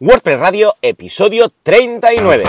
WordPress Radio, episodio 39.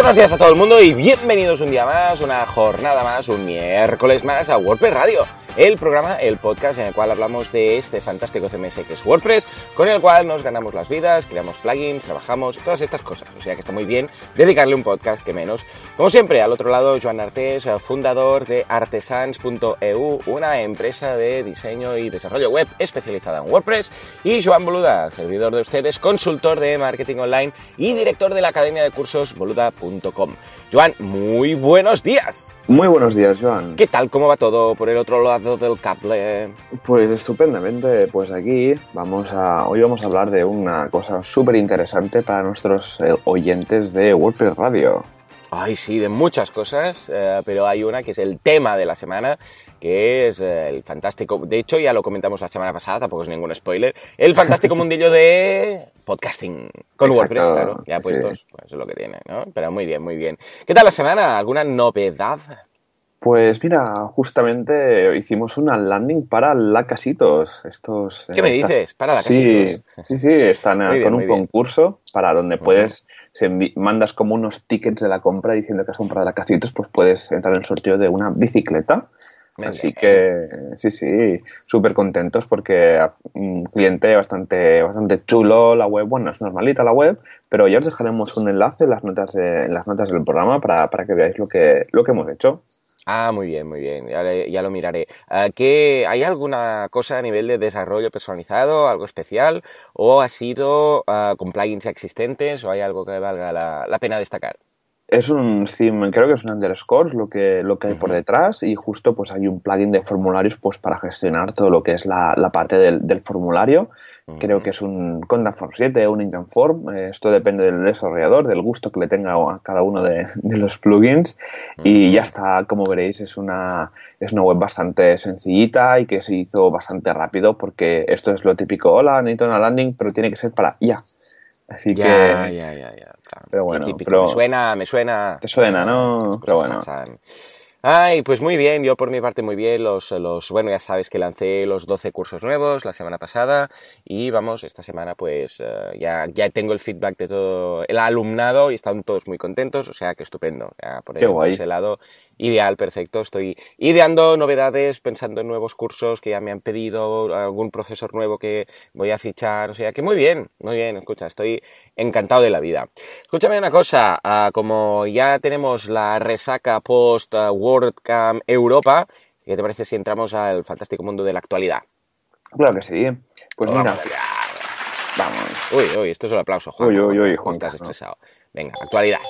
Buenos días a todo el mundo y bienvenidos un día más, una jornada más, un miércoles más a WordPress Radio el programa, el podcast en el cual hablamos de este fantástico CMS que es WordPress, con el cual nos ganamos las vidas, creamos plugins, trabajamos, todas estas cosas. O sea que está muy bien dedicarle un podcast que menos. Como siempre, al otro lado, Joan Artés, fundador de artesans.eu, una empresa de diseño y desarrollo web especializada en WordPress, y Joan Boluda, servidor de ustedes, consultor de marketing online y director de la academia de cursos boluda.com. Joan, muy buenos días. Muy buenos días, Joan. ¿Qué tal? ¿Cómo va todo por el otro lado del cable? Pues estupendamente. Pues aquí vamos a. Hoy vamos a hablar de una cosa súper interesante para nuestros eh, oyentes de WordPress Radio. Ay, sí, de muchas cosas, eh, pero hay una que es el tema de la semana, que es eh, el fantástico, de hecho ya lo comentamos la semana pasada, tampoco es ningún spoiler, el fantástico mundillo de podcasting con WordPress, claro, ya puestos, pues es lo que tiene, ¿no? Pero muy bien, muy bien. ¿Qué tal la semana? ¿Alguna novedad? Pues mira, justamente hicimos una landing para la Casitos. Estos, ¿Qué me dices? Para la Casitos. Sí, sí, sí están con un concurso para donde puedes, si mandas como unos tickets de la compra diciendo que has comprado la Casitos, pues puedes entrar en el sorteo de una bicicleta. Así que sí, sí, súper contentos porque un cliente bastante, bastante chulo la web, bueno, es normalita la web, pero ya os dejaremos un enlace en las notas, en las notas del programa para, para que veáis lo que, lo que hemos hecho. Ah, muy bien, muy bien, ya, lo miraré. Ah, ¿Qué, ¿Hay alguna cosa a nivel de desarrollo personalizado, algo especial? ¿O ha sido uh, con plugins existentes o hay algo que valga la, pena destacar? Es un theme, creo que es un underscore lo que, lo que hay por detrás y justo pues hay un plugin de formularios pues para gestionar todo lo que es la, la parte del, del formulario Creo que es un Conda Form 7 o un Engine Form. Esto depende del desarrollador, del gusto que le tenga a cada uno de, los plugins. Y ya está, como veréis, es una, es una web bastante sencillita y que se hizo bastante rápido porque esto es lo típico. Hola, necesito una landing, pero tiene que ser para ya. Así que. Ya, ya, ya. Pero bueno, me suena, me suena. Te suena, ¿no? Pero bueno. Ay, pues muy bien, yo por mi parte muy bien, los, los, bueno, ya sabes que lancé los 12 cursos nuevos la semana pasada y vamos, esta semana pues eh, ya, ya tengo el feedback de todo el alumnado y están todos muy contentos, o sea que estupendo, por, ese lado ideal, perfecto, estoy ideando novedades, pensando en nuevos cursos que ya me han pedido, algún profesor nuevo que voy a fichar, o sea que muy bien, muy bien, escucha, estoy encantado de la vida. Escúchame una cosa, ah, como ya tenemos la resaca post uh, WordCamp Europa, ¿qué te parece si entramos al fantástico mundo de la actualidad? Claro que sí. Pues mira. Vamos. Uy, uy, esto es un aplauso, Juan. Uy, uy, uy, Juan. Estás estresado. Venga, actualidad.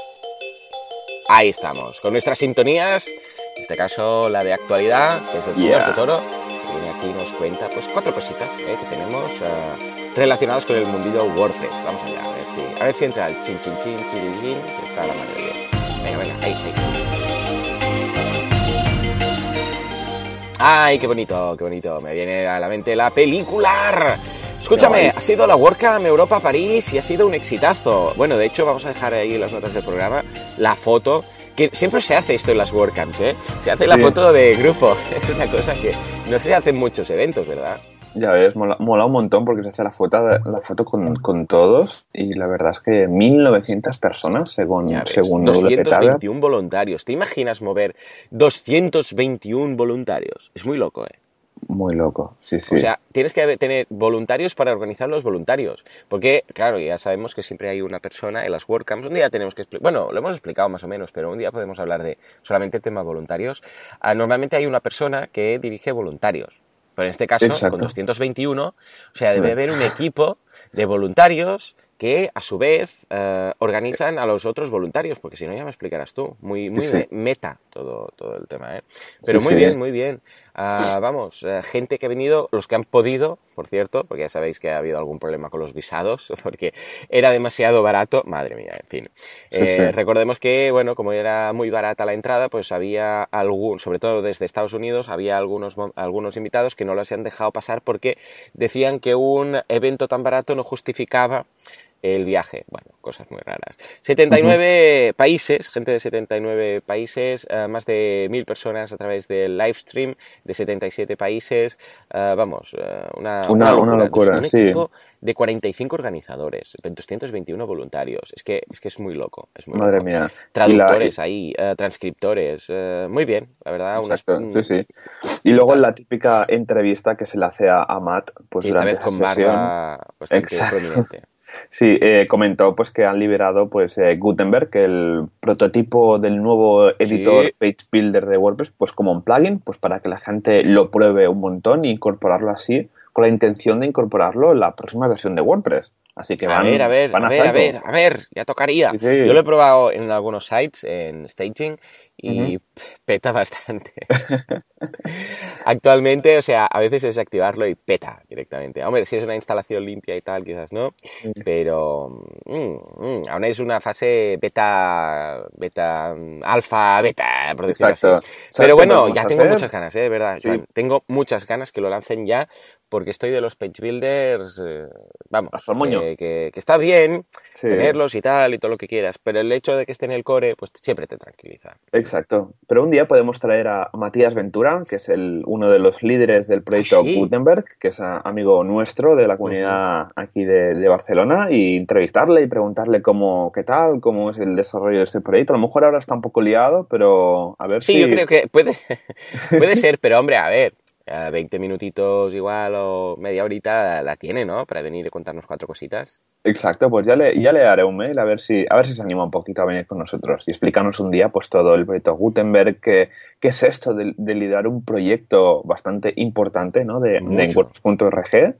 Ahí estamos, con nuestras sintonías, en este caso la de actualidad, que es el señor Totoro, que viene aquí y nos cuenta pues cuatro cositas eh, que tenemos uh, relacionadas con el mundillo WordPress. Vamos allá, a ver si, a ver si entra el chin chin chin chin chin, que está la madre bien. Venga, venga, ahí, ahí. Ay, qué bonito, qué bonito. Me viene a la mente la película. Escúchame, ha sido la WordCamp Europa París y ha sido un exitazo. Bueno, de hecho, vamos a dejar ahí las notas del programa la foto. Que siempre se hace esto en las WordCamps, ¿eh? Se hace la foto de grupo. Es una cosa que no se hace en muchos eventos, ¿verdad? Ya ves, mola, un montón porque se hace la foto, la foto con, con todos y la verdad es que 1900 personas según, según 221 voluntarios. ¿Te imaginas mover 221 voluntarios? Es muy loco, ¿eh? Muy loco, sí, sí. O sea, tienes que tener voluntarios para organizar los voluntarios. Porque, claro, ya sabemos que siempre hay una persona en las WordCamps. Un día tenemos que explicar, bueno, lo hemos explicado más o menos, pero un día podemos hablar de solamente el tema voluntarios. Ah, normalmente hay una persona que dirige voluntarios. Pero en este caso, con 221, o sea, debe haber un equipo de voluntarios que a su vez eh, organizan a los otros voluntarios, porque si no ya me explicarás tú, muy, muy meta todo, todo el tema. ¿eh? Pero muy bien, muy bien. Ah, vamos, eh, gente que ha venido, los que han podido, por cierto, porque ya sabéis que ha habido algún problema con los visados, porque era demasiado barato, madre mía, en fin. Eh, recordemos que, bueno, como era muy barata la entrada, pues había algún, sobre todo desde Estados Unidos, había algunos, algunos invitados que no los han dejado pasar porque decían que un evento tan barato no justificaba el viaje. Bueno, cosas muy raras. 79 países, gente de 79 países, eh, más de mil personas a través del live stream de 77 países. Eh, vamos, eh, una, una, locura. un equipo de 45 organizadores, 221 voluntarios. Es que es, que es muy loco. Es muy Madre mía. Traductores ahí, transcriptores. muy bien, la verdad. sí, sí. Y luego la típica entrevista que se le hace a, Matt. Pues, esta vez con barba bastante prominente. Sí, eh, comentó pues que han liberado pues eh, Gutenberg, el prototipo del nuevo editor Page Builder de WordPress, pues como un plugin, pues para que la gente lo pruebe un montón e incorporarlo así, con la intención de incorporarlo en la próxima versión de WordPress. Así que van, a ver, a ver, a, ver, a ver, a ver, ya tocaría. Yo lo he probado en algunos sites, en staging, y peta bastante. Actualmente, o sea, a veces es activarlo y peta directamente. Hombre, si es una instalación limpia y tal, quizás no, pero mm, mm, aún es una fase beta, beta, alfa, beta, por decirlo así. Pero bueno, ya tengo muchas ganas, ¿eh? de verdad. tengo muchas ganas que lo lancen ya porque estoy de los page builders, eh, vamos, que, que, está bien tenerlos y tal y todo lo que quieras, pero el hecho de que esté en el core, pues siempre te tranquiliza. Exacto. Pero un día podemos traer a Matías Ventura, que es el, uno de los líderes del proyecto ¿Ah, Gutenberg, que es amigo nuestro de la comunidad aquí de, Barcelona, y entrevistarle y preguntarle cómo, qué tal, cómo es el desarrollo de este proyecto. A lo mejor ahora está un poco liado, pero a ver si... Sí, yo creo que puede, puede ser, pero hombre, a ver, 20 minutitos igual o media horita la tiene, ¿no? Para venir y contarnos cuatro cositas. Exacto, pues ya le, ya le haré un mail a ver si a ver si se anima un poquito a venir con nosotros y explicarnos un día pues todo el proyecto Gutenberg, qué, qué es esto de, liderar un proyecto bastante importante, ¿no? De, de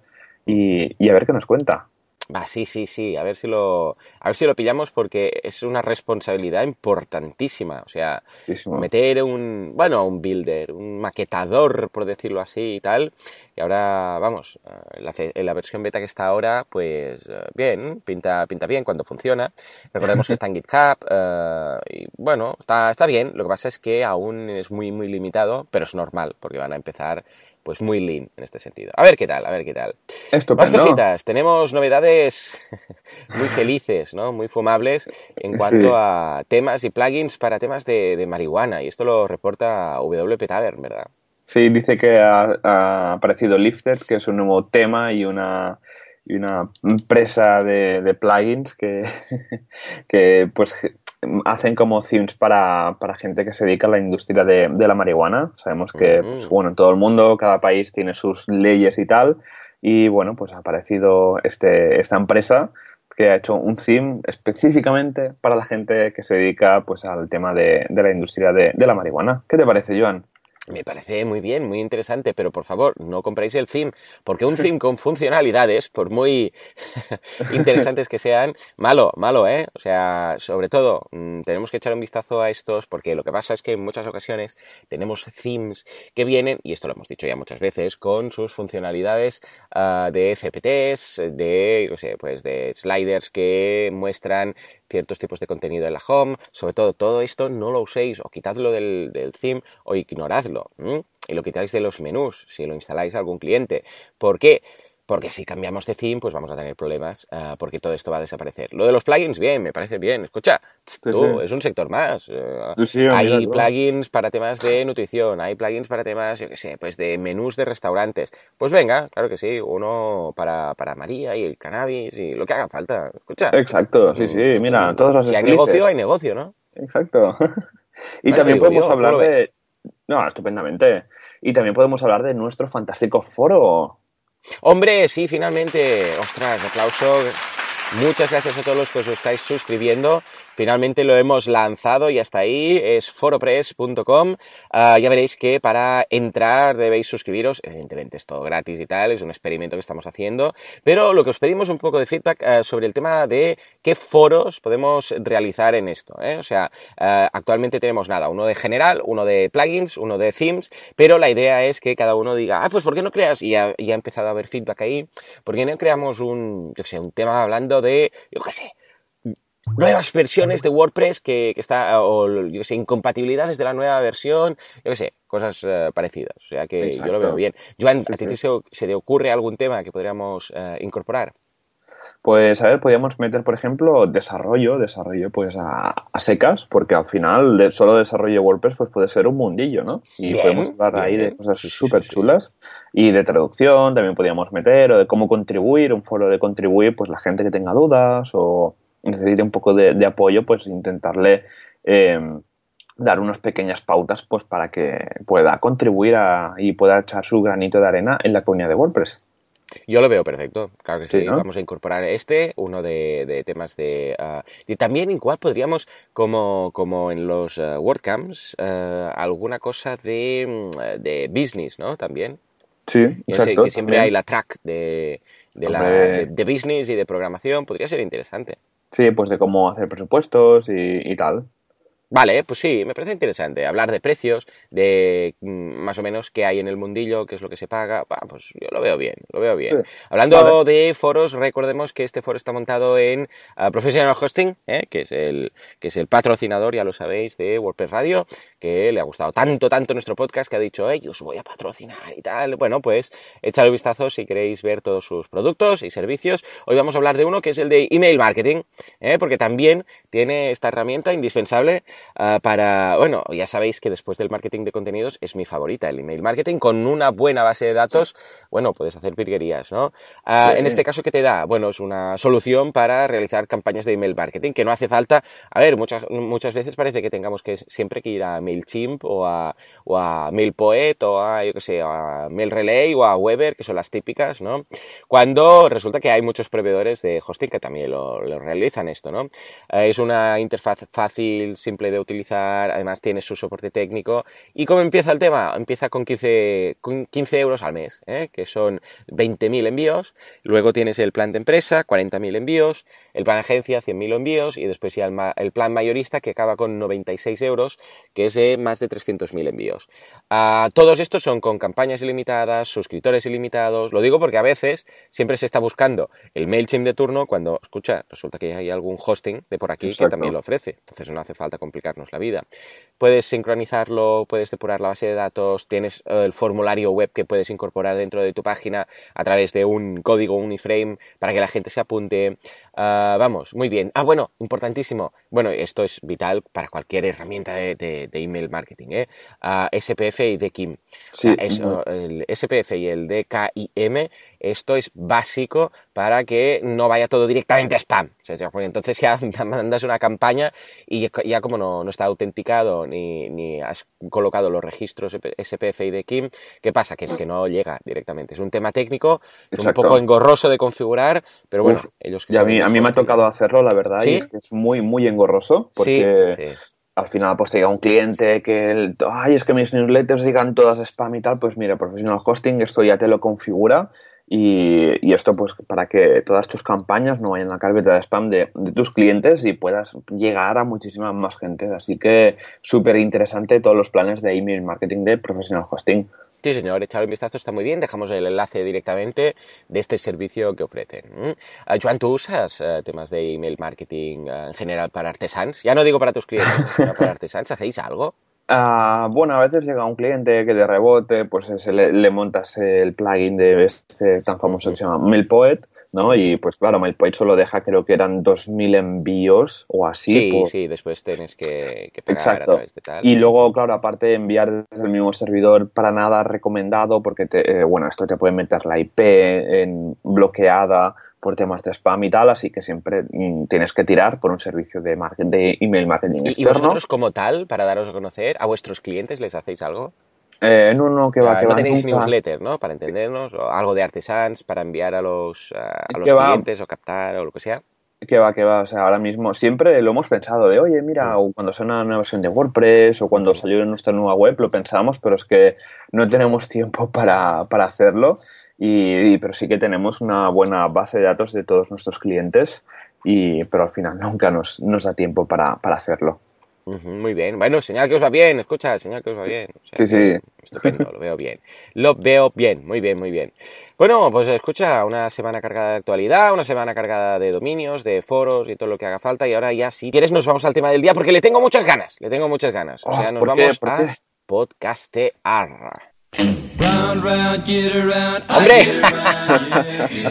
y, y a ver qué nos cuenta. Va, sí, sí, sí, a ver si lo, a ver si lo pillamos porque es una responsabilidad importantísima. O sea, meter un, bueno, un builder, un maquetador, por decirlo así y tal. Y ahora, vamos, eh, en la, versión beta que está ahora, pues eh, bien, pinta, pinta bien cuando funciona. Recordemos que está en GitHub eh, y bueno, está, está bien. Lo que pasa es que aún es muy, muy limitado, pero es normal porque van a empezar pues muy lean en este sentido. A ver qué tal, a ver qué tal. Más cositas, tenemos novedades muy felices, ¿no? Muy fumables en cuanto a temas y plugins para temas de, marihuana. Y esto lo reporta WP Tavern, ¿verdad? Sí, dice que ha, aparecido Lifted, que es un nuevo tema y una y una empresa de, plugins que, que pues hacen como themes para, para, gente que se dedica a la industria de, de la marihuana. Sabemos que, pues, bueno, en todo el mundo, cada país tiene sus leyes y tal. Y bueno, pues ha aparecido este, esta empresa que ha hecho un theme específicamente para la gente que se dedica pues al tema de, de la industria de, de la marihuana. ¿Qué te parece, Joan? Me parece muy bien, muy interesante, pero por favor, no compréis el theme, porque un theme con funcionalidades, por muy interesantes que sean, malo, malo, ¿eh? O sea, sobre todo, mm, tenemos que echar un vistazo a estos, porque lo que pasa es que en muchas ocasiones tenemos themes que vienen, y esto lo hemos dicho ya muchas veces, con sus funcionalidades ah, de CPTs, de, no sé, pues de sliders que muestran ciertos tipos de contenido en la home, sobre todo todo esto no lo uséis o quitadlo del, del theme o ignoradlo y lo quitáis de los menús si lo instaláis a algún cliente. ¿Por qué? Porque si cambiamos de theme, pues vamos a tener problemas, ah, porque todo esto va a desaparecer. Lo de los plugins, bien, me parece bien. Escucha, tú, es un sector más. Eh, hay plugins para temas de nutrición, hay plugins para temas, yo qué sé, pues de menús de restaurantes. Pues venga, claro que sí, uno para, para María y el cannabis y lo que haga falta. Escucha. Exacto, sí, sí, mira, todos los Si hay negocio, hay negocio, ¿no? Exacto. y también podemos hablar de... No, estupendamente. Y también podemos hablar de nuestro fantástico foro. Hombre, sí, finalmente. Ostras, aplauso. Muchas gracias a todos los que os estáis suscribiendo. Finalmente lo hemos lanzado y hasta ahí es foropress.com. Ah, ya veréis que para entrar debéis suscribiros. Evidentemente es todo gratis y tal, es un experimento que estamos haciendo. Pero lo que os pedimos un poco de feedback ah, sobre el tema de qué foros podemos realizar en esto. ¿eh? O sea, ah, actualmente tenemos nada, uno de general, uno de plugins, uno de themes, pero la idea es que cada uno diga, ah, pues ¿por qué no creas? Y ya, ha empezado a haber feedback ahí. ¿Por qué no creamos un, un tema hablando de, yo qué sé, nuevas versiones de WordPress que, que está, o yo sé, incompatibilidades de la nueva versión, yo qué sé, cosas eh, parecidas. O sea que yo lo veo bien. Joan, ¿a ti Se, te ocurre algún tema que podríamos eh, incorporar? Pues a ver, podríamos meter, por ejemplo, desarrollo, desarrollo pues a, secas, porque al final de, solo desarrollo WordPress pues puede ser un mundillo, ¿no? Y podemos hablar ahí de cosas súper chulas y de traducción también podríamos meter, o de cómo contribuir, un foro de contribuir, pues la gente que tenga dudas o necesite un poco de, apoyo, pues intentarle em, dar unas pequeñas pautas pues para que pueda contribuir y pueda echar su granito de arena en la comunidad de WordPress. Yo lo veo perfecto, claro que sí. Vamos a incorporar este, uno de, temas de... Ah, y también igual podríamos, como, como en los uh, WordCamps, ah, alguna cosa de, mm, de, business, ¿no? También. Sí, exacto. Que siempre hay la track de, de, business y de programación, podría ser interesante. Sí, pues de cómo hacer presupuestos y tal. Vale, pues sí, me parece interesante. Hablar de precios, de mm, más o menos qué hay en el mundillo, qué es lo que se paga. pues yo lo veo bien, lo veo bien. Hablando de foros, recordemos que este foro está montado en ah, Professional Hosting, ¿eh? que, es el, que es el patrocinador, ya lo sabéis, de WordPress Radio, que le ha gustado tanto, tanto nuestro podcast que ha dicho, hey, os voy a patrocinar y tal. Bueno, pues échale un vistazo si queréis ver todos sus productos y servicios. Hoy vamos a hablar de uno que es el de email marketing, ¿eh? porque también tiene esta herramienta indispensable Ah, para, bueno, ya sabéis que después del marketing de contenidos es mi favorita, el email marketing, con una buena base de datos, bueno, puedes hacer virguerías, ¿no? Ah, en este caso, ¿qué te da? Bueno, es una solución para realizar campañas de email marketing, que no hace falta, a ver, muchas, muchas veces parece que tengamos que siempre que ir a MailChimp o a, o a MailPoet o a, yo qué sé, a MailRelay o a Weber, que son las típicas, ¿no? Cuando resulta que hay muchos proveedores de hosting que también lo, realizan esto, ¿no? Eh, es una interfaz fácil, simple de utilizar, además tiene su soporte técnico. ¿Y cómo empieza el tema? Empieza con 15, con 15 euros al mes, ¿eh? que son 20.000 envíos. Luego tienes el plan de empresa, 40.000 envíos. El plan agencia, 100.000 envíos. Y después ya el, plan mayorista, que acaba con 96 euros, que es de más de 300.000 envíos. Ah, todos estos son con campañas ilimitadas, suscriptores ilimitados. Lo digo porque a veces siempre se está buscando el MailChimp de turno cuando, escucha, resulta que hay algún hosting de por aquí que también lo ofrece. Entonces no hace falta complicar la vida. Puedes sincronizarlo, puedes depurar la base de datos, tienes eh, el formulario web que puedes incorporar dentro de tu página a través de un código, un iframe, para que la gente se apunte. Ah, vamos, muy bien. Ah, bueno, importantísimo. Bueno, esto es vital para cualquier herramienta de, email marketing. ¿eh? Ah, SPF y DKIM. Sí. el SPF y el DKIM, esto es básico para que no vaya todo directamente a spam. porque entonces ya mandas una campaña y ya como no, no está autenticado ni, ni, has colocado los registros SPF y DKIM, ¿qué pasa? Que, que no llega directamente. Es un tema técnico, es un poco engorroso de configurar, pero bueno, ellos que mí me ha tocado hacerlo, la verdad, y es que es muy, muy engorroso, porque al final pues te llega un cliente que, el, ay, es que mis newsletters digan todas spam y tal, pues mira, Professional Hosting, esto ya te lo configura y, esto pues para que todas tus campañas no vayan a la carpeta de spam de, de tus clientes y puedas llegar a muchísima más gente. Así que súper interesante todos los planes de email marketing de Professional Hosting. Sí, señor, echar un vistazo está muy bien. Dejamos el enlace directamente de este servicio que ofrecen. Uh, Joan, ¿tú usas eh, temas de email marketing eh, en general para artesans? Ya no digo para tus clientes, sino para artesans. ¿Hacéis algo? Ah, bueno, a veces llega un cliente que de rebote, pues le, le, montas el plugin de este tan famoso que se llama MailPoet ¿no? Y pues claro, MailPoint solo deja, creo que eran 2.000 envíos o así. Sí, sí, después tienes que, que pagar a través de tal. Y luego, claro, aparte de enviar desde el mismo servidor, para nada recomendado, porque, te, eh, bueno, esto te puede meter la IP en bloqueada por temas de spam y tal, así que siempre mm, tienes que tirar por un servicio de, de email marketing externo. ¿Y vosotros como tal, para daros a conocer, a vuestros clientes les hacéis algo? Eh, no, no, que va, que no tenéis newsletter, ¿no? Para entendernos, o algo de artesans para enviar a los, a, los clientes o captar o lo que sea. Que va, que va, o sea, ahora mismo siempre lo hemos pensado de, oye, mira, o cuando suena una nueva versión de WordPress o cuando salió nuestra nueva web, lo pensamos, pero es que no tenemos tiempo para, para hacerlo. Y, pero sí que tenemos una buena base de datos de todos nuestros clientes, y, pero al final nunca nos, nos da tiempo para, para hacerlo muy bien. Bueno, señal que os va bien, escucha, señal que os va bien. sí, sí. Estupendo, lo veo bien. Lo veo bien, muy bien, muy bien. Bueno, pues escucha, una semana cargada de actualidad, una semana cargada de dominios, de foros y todo lo que haga falta. Y ahora ya, si quieres, nos vamos al tema del día porque le tengo muchas ganas, le tengo muchas ganas. O sea, oh, nos vamos a podcastear. ¡Hombre!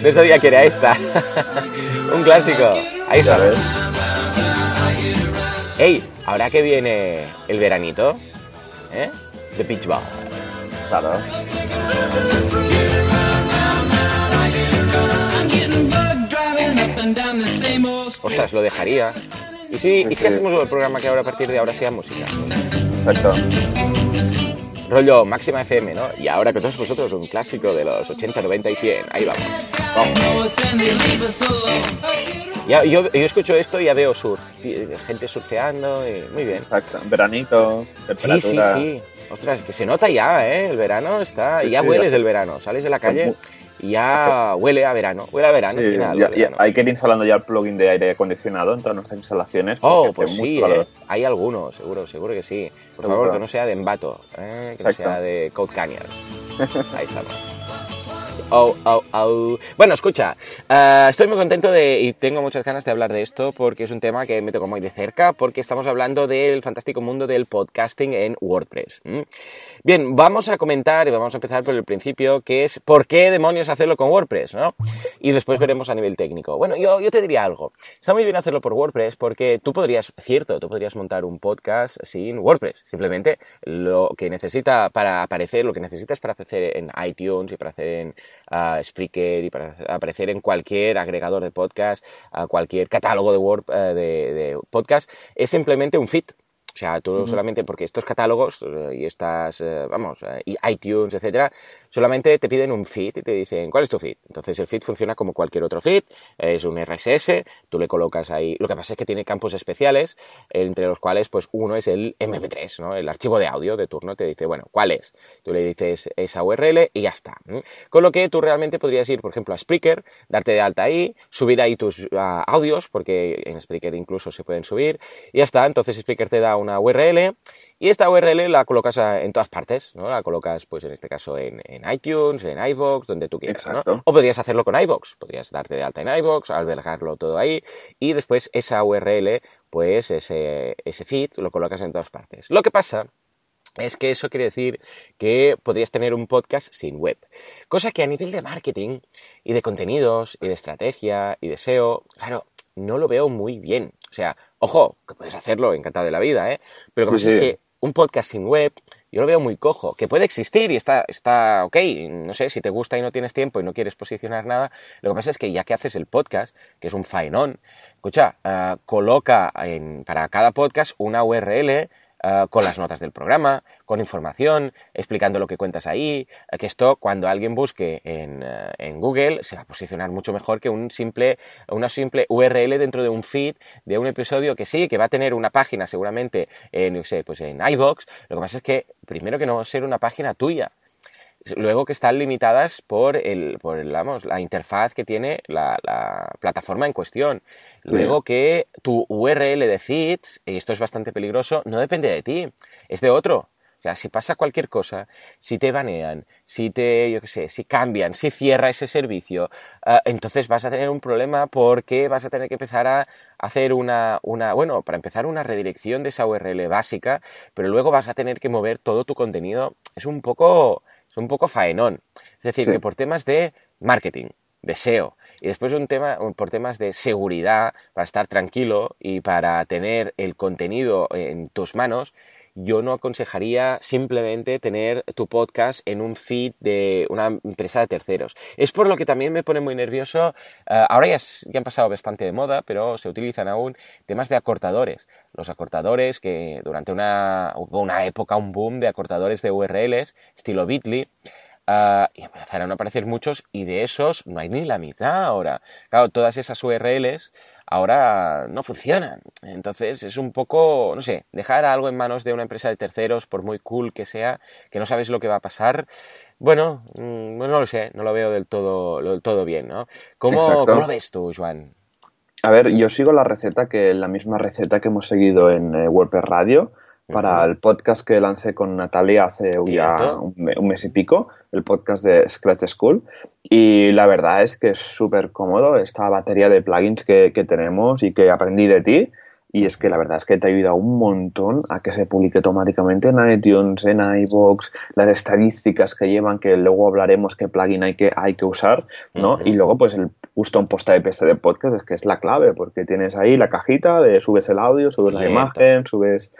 no sabía que era esta. Un clásico. Ahí está. Ey, ahora que viene el veranito, ¿eh? The Beach Ball. Claro. Ostras, lo dejaría. ¿Y si, ¿y si hacemos el programa que ahora a partir de ahora sea música? Exacto. Rollo máxima FM, ¿no? Y ahora que todos vosotros un clásico de los 80, 90 y 100. Ahí vamos. Vamos. Ya, yo, yo escucho esto y ya veo surf. Gente surfeando y muy bien. Exacto. Veranito, temperatura. Sí, sí, sí. Ostras, que se nota ya, ¿eh? El verano está... Sí, ya sí, hueles ya. el verano. Sales de la calle Pues y ya huele a verano. Huele a verano. Sí, final, ya- verano. hay que ir instalando ya el plugin de aire acondicionado en todas nuestras instalaciones. Oh, pues sí. ¿eh? hay algunos, seguro, seguro que sí. Por Seguro. favor, que no sea de Embato, ¿eh? que no Exacto. sea de Code Canyon. Ahí estamos. Oh, oh, oh. Bueno, escucha, eh, estoy muy contento de, y tengo muchas ganas de hablar de esto porque es un tema que me tocó muy de cerca, porque estamos hablando del fantástico mundo del podcasting en WordPress. ¿m? Bien, vamos a comentar y vamos a empezar por el principio, que es por qué demonios hacerlo con WordPress, ¿no? Y después veremos a nivel técnico. Bueno, yo, yo te diría algo. Está muy bien hacerlo por WordPress porque tú podrías, cierto, tú podrías montar un podcast sin WordPress. Simplemente lo que necesita para aparecer, lo que necesitas para aparecer en iTunes y para hacer en ah, Spreaker y para aparecer en cualquier agregador de podcast, a cualquier catálogo de, Word, eh, podcast, es simplemente un feed. O sea, tú solamente porque estos catálogos eh, y estas, eh, vamos, eh, y iTunes, etcétera, solamente te piden un feed y te dicen, ¿cuál es tu feed? Entonces el feed funciona como cualquier otro feed, es un RSS, tú le colocas ahí, lo que pasa es que tiene campos especiales, entre los cuales, pues uno es el MP3, ¿no? El archivo de audio de turno te dice, bueno, ¿cuál es? Tú le dices esa URL y ya está. Con lo que tú realmente podrías ir, por ejemplo, a Spreaker, darte de alta ahí, subir ahí tus ah, audios, porque en Spreaker incluso se pueden subir, y ya está. Entonces Spreaker te da una URL y esta URL la colocas a- en todas partes, ¿no? La colocas, pues en este caso, en, en iTunes, en iVoox, donde tú quieras, ¿no? O podrías hacerlo con iVoox, podrías darte de alta en iVoox, albergarlo todo ahí, y después esa URL, pues ese, ese feed, lo colocas en todas partes. Lo que pasa es que eso quiere decir que podrías tener un podcast sin web. Cosa que a nivel de marketing y de contenidos y de estrategia y de SEO, claro, no lo veo muy bien. O sea, ojo, que puedes hacerlo, encantado de la vida, ¿eh? Pero lo que Sí, pasa es que un podcast sin web, yo lo veo muy cojo, que puede existir y está, está ok, no sé, si te gusta y no tienes tiempo y no quieres posicionar nada, lo que pasa es que ya que haces el podcast, que es un faenón, escucha, ah, coloca en- para cada podcast una URL ah, con las notas del programa, con información, explicando lo que cuentas ahí, eh, que esto cuando alguien busque en, eh, en Google se va a posicionar mucho mejor que un simple, una simple URL dentro de un feed de un episodio que sí, que va a tener una página seguramente en, qué sé, pues en iVoox, lo que pasa es que primero que no va a ser una página tuya, Luego que están limitadas por, el, por el, vamos, la interfaz que tiene la, la plataforma en cuestión. Luego que tu URL de feeds, y esto es bastante peligroso, no depende de ti, es de otro. O sea, si pasa cualquier cosa, si te banean, si te, yo qué sé, si cambian, si cierra ese servicio, ah, entonces vas a tener un problema porque vas a tener que empezar a hacer una, una, bueno, para empezar una redirección de esa URL básica, pero luego vas a tener que mover todo tu contenido. Es un poco, es un poco faenón. Es decir, Sí. que por temas de marketing, de SEO, y después un tema, por temas de seguridad, para estar tranquilo y para tener el contenido en tus manos, yo no aconsejaría simplemente tener tu podcast en un feed de una empresa de terceros. Es por lo que también me pone muy nervioso, eh, ahora ya, ya han pasado bastante de moda, pero se utilizan aún temas de acortadores. Los acortadores que durante una, hubo una época, un boom de acortadores de URLs, estilo Bitly, y empezaron a aparecer muchos y de esos no hay ni la mitad ahora. Claro, todas esas URLs ahora no funcionan. Entonces es un poco, no sé, dejar algo en manos de una empresa de terceros, por muy cool que sea, que no sabes lo que va a pasar. Bueno, mm, no lo sé, no lo veo del todo, del todo bien, ¿no? ¿Cómo. ¿Cómo lo ves tú, Joan? A ver, yo sigo la receta que la misma receta que hemos seguido en eh, WordPress Radio para el podcast que lancé con Natalia hace ya un, me- un mes y pico, el podcast de Scratch School. Y la verdad es que es súper cómodo esta batería de plugins que, que tenemos y que aprendí de ti. y es que la verdad es que te ayuda un montón a que se publique automáticamente en iTunes, en iVoox, las estadísticas que llevan, que luego hablaremos qué plugin hay que, hay que usar, ¿no? Y luego, pues el un post IPS de podcast es que es la clave, porque tienes ahí la cajita de subes el audio, subes la imagen, subes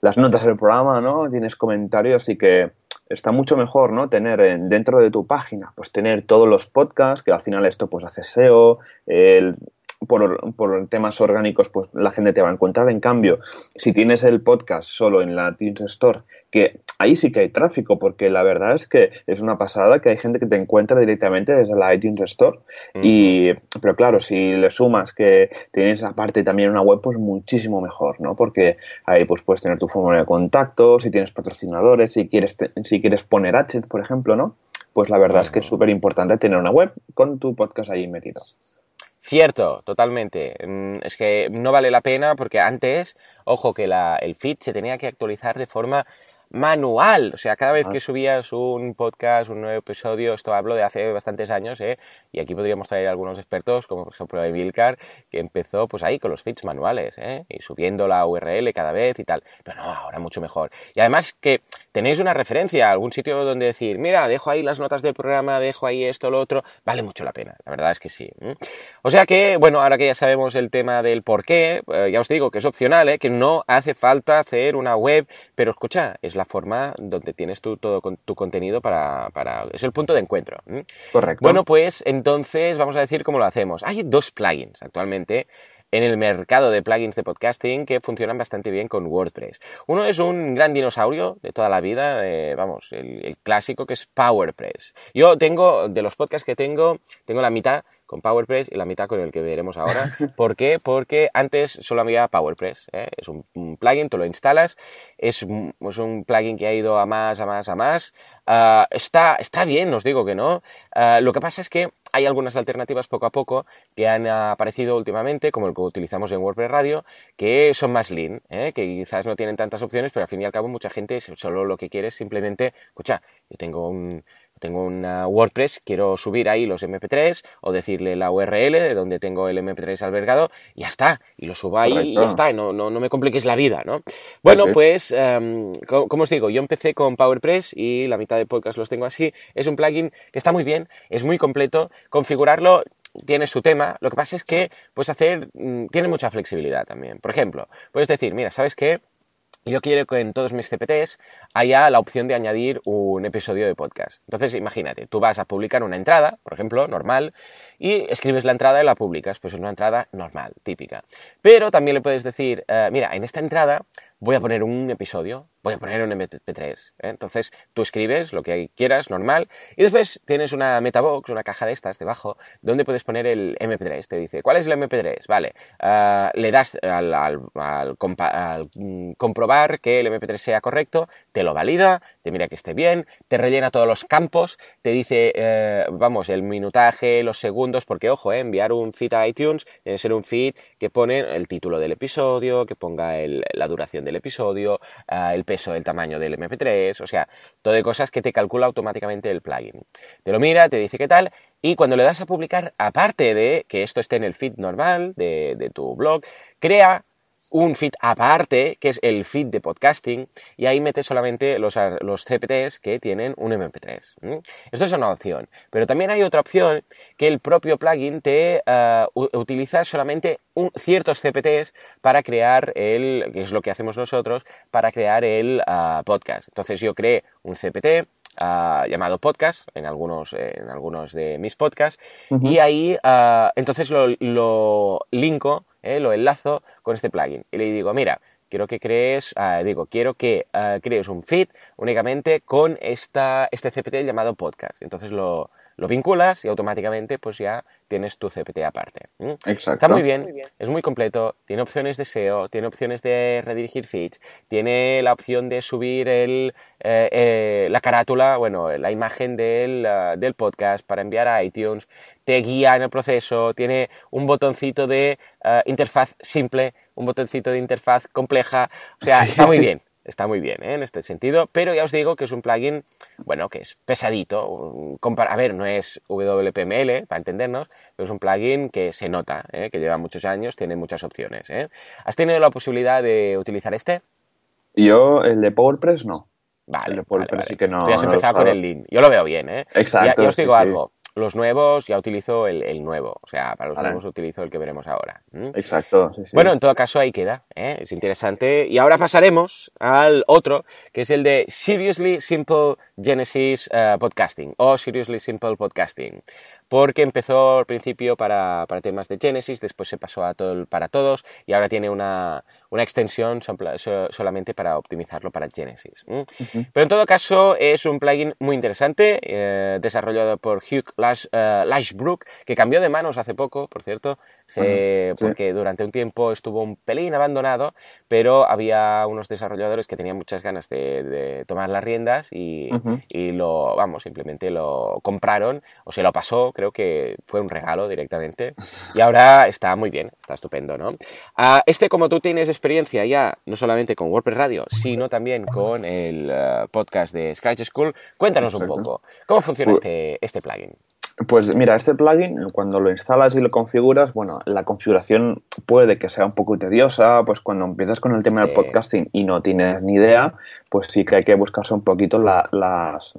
las notas del programa, ¿no? Tienes comentarios, así que está mucho mejor, ¿no? Tener dentro de tu página, pues tener todos los podcasts, que al final esto pues hace SEO, el, por, por, temas orgánicos, pues la gente te va a encontrar. En cambio, si tienes el podcast solo en la iTunes Store, que ahí sí que hay tráfico, porque la verdad es que es una pasada que hay gente que te encuentra directamente desde la iTunes Store. y, pero claro, si le sumas que tienes aparte también una web, pues muchísimo mejor, ¿no? Porque ahí pues puedes tener tu formulario de contacto, si tienes patrocinadores, si quieres, si quieres poner ads, por ejemplo, ¿no? Pues la verdad es que es súper importante tener una web con tu podcast ahí metido. Cierto, totalmente. Mm, es que no vale la pena porque antes, ojo, que la, el feed se tenía que actualizar de forma manual. O sea, cada vez que subías un podcast, un nuevo episodio, esto hablo de hace bastantes años, ¿eh? y aquí podríamos traer algunos expertos, como por ejemplo Emilcar, que empezó pues ahí con los feeds manuales, ¿eh? y subiendo la URL cada vez y tal. Pero no, ahora mucho mejor. Y además que tenéis una referencia, algún sitio donde decir, mira, dejo ahí las notas del programa, dejo ahí esto, lo otro, vale mucho la pena, la verdad es que sí. O sea que, bueno, ahora que ya sabemos el tema del por qué, eh, ya os digo que es opcional, ¿eh? que no hace falta hacer una web, pero escucha, es la forma donde tienes tu, todo tu contenido para, para, Es el punto de encuentro. Correcto. Bueno, pues entonces vamos a decir cómo lo hacemos. Hay dos plugins actualmente en el mercado de plugins de podcasting que funcionan bastante bien con WordPress. Uno es un gran dinosaurio de toda la vida, vamos, el, el, clásico que es PowerPress. Yo tengo, de los podcasts que tengo, tengo la mitad con PowerPress y la mitad con el que veremos ahora. ¿Por qué? Porque antes solo había PowerPress. ¿eh? Es un, plugin, tú lo instalas, es, un plugin que ha ido a más, a más, a más. Ah, está, está bien, os digo que no. Ah, lo que pasa es que hay algunas alternativas poco a poco que han aparecido últimamente, como el que utilizamos en WordPress Radio, que son más lean, ¿eh? que quizás no tienen tantas opciones, pero al fin y al cabo mucha gente solo lo que quiere es simplemente, escucha, yo tengo un, tengo una WordPress, quiero subir ahí los MP3 o decirle la URL de donde tengo el MP3 albergado y ya está, y lo subo ahí y ya está, no, no, no me compliques la vida, ¿no? Bueno, pues, em, como, os digo, yo empecé con PowerPress y la mitad de podcast los tengo así, es un plugin que está muy bien, es muy completo, configurarlo tiene su tema, lo que pasa es que puedes hacer, mm, tiene mucha flexibilidad también. Por ejemplo, puedes decir, mira, ¿sabes qué? Yo quiero que en todos mis CPTs haya la opción de añadir un episodio de podcast. Entonces, imagínate, tú vas a publicar una entrada, por ejemplo, normal, y escribes la entrada y la publicas. Pues es una entrada normal, típica. Pero también le puedes decir, eh, mira, en esta entrada voy a poner un episodio, voy a poner un MP3. ¿eh? Entonces tú escribes lo que quieras, normal, y después tienes una metabox, una caja de estas debajo, donde puedes poner el MP3. Te dice, ¿cuál es el MP3? Vale, uh, le das al, al, al, mm, comprobar que el MP3 sea correcto, te lo valida, te mira que esté bien, te rellena todos los campos, te dice, eh, vamos, el minutaje, los segundos, porque ojo, eh, enviar un feed a iTunes tiene que ser un feed que pone el título del episodio, que ponga el, la duración del episodio, uh, el peso, el tamaño del MP3, o sea, todo de cosas que te calcula automáticamente el plugin. Te lo mira, te dice qué tal, y cuando le das a publicar, aparte de que esto esté en el feed normal de tu blog, crea un feed aparte, que es el feed de podcasting, y ahí metes solamente los, los CPTs que tienen un MP3. Esto es una opción. Pero también hay otra opción que el propio plugin te uh, utiliza solamente un, ciertos CPTs para crear el, que es lo que hacemos nosotros, para crear el uh, podcast. Entonces yo creé un CPT, Uh, llamado podcast en algunos, en algunos de mis podcasts uh -huh. y ahí uh, entonces lo, lo linko ¿eh? lo enlazo con este plugin y le digo, mira, quiero que crees, uh, digo, quiero que uh, crees un feed únicamente con esta, este CPT llamado podcast. Entonces lo, lo vinculas y automáticamente pues ya tienes tu CPT aparte. Exacto. Está muy bien, es muy completo, tiene opciones de SEO, tiene opciones de redirigir feeds, tiene la opción de subir el, eh, eh, la carátula, bueno, la imagen del, uh, del, podcast para enviar a iTunes, te guía en el proceso, tiene un botoncito de uh, interfaz simple, un botoncito de interfaz compleja, o sea, está muy bien. Está muy bien ¿eh? en este sentido, pero ya os digo que es un plugin, bueno, que es pesadito. A ver, no es WPML, para entendernos, pero es un plugin que se nota, ¿eh? que lleva muchos años, tiene muchas opciones. ¿eh? ¿Has tenido la posibilidad de utilizar este? Yo, el de PowerPress, no. Vale, el de PowerPress sí que no. Tú ya has no empezado con el link. Yo lo veo bien, ¿eh? Exacto, Ya, os digo sí. algo. Los nuevos ya utilizo el, el nuevo. O sea, para los nuevos utilizo el que veremos ahora. Exacto, sí, sí. Bueno, en todo caso ahí queda, ¿eh? es interesante. Y ahora pasaremos al otro, que es el de Seriously Simple Genesis eh, Podcasting o Seriously Simple Podcasting. Porque empezó al principio para, para temas de Genesis, después se pasó a todo para todos y ahora tiene una, una extensión solamente para optimizarlo para Genesis. ¿m? Pero en todo caso es un plugin muy interesante, eh, desarrollado por Hugh Lash, eh, Lashbrook, que cambió de manos hace poco, por cierto, se- porque durante un tiempo estuvo un pelín abandonado, pero había unos desarrolladores que tenían muchas ganas de, de tomar las riendas y, y lo, vamos, simplemente lo compraron o se lo pasó, creo que fue un regalo directamente y ahora está muy bien, está estupendo, ¿no? Este, como tú tienes experiencia ya, no solamente con WordPress Radio, sino también con el eh, podcast de Scratch School, cuéntanos un poco, ¿cómo funciona Pues- este, este plugin? Pues mira, este plugin, cuando lo instalas y lo configuras, bueno, la configuración puede que sea un poco tediosa, pues cuando empiezas con el tema Sí. del podcasting y no tienes ni idea, pues sí que hay que buscarse un poquito la- las,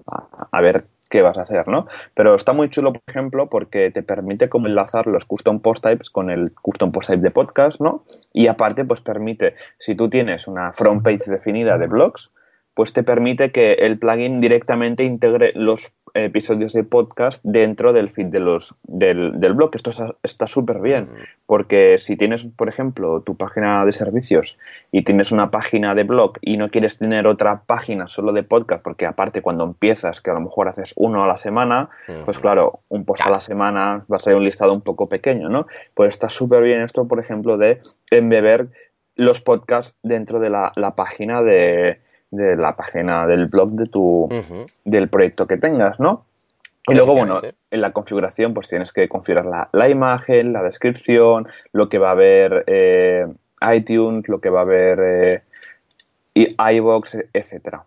a ver qué vas a hacer, ¿no? Pero está muy chulo, por ejemplo, porque te permite como enlazar los custom post types con el custom post type de podcast, ¿no? Y aparte, pues permite, si tú tienes una front page definida de blogs, pues te permite que el plugin directamente integre los episodios de podcast dentro del feed de los, del, del blog. Esto está- súper bien, porque si tienes, por ejemplo, tu página de servicios y tienes una página de blog y no quieres tener otra página solo de podcast, porque aparte cuando empiezas, que a lo mejor haces uno a la semana, pues claro, un post a la semana va a ser un listado un poco pequeño, ¿no? Pues está súper bien esto, por ejemplo, de embeber los podcasts dentro de la, la página de, de la página del blog de tu, del proyecto que tengas, ¿no? Y luego, bueno, en la configuración, pues tienes que configurar la, la imagen, la descripción, lo que va a ver eh, iTunes, lo que va a ver eh, y iVoox, etcétera.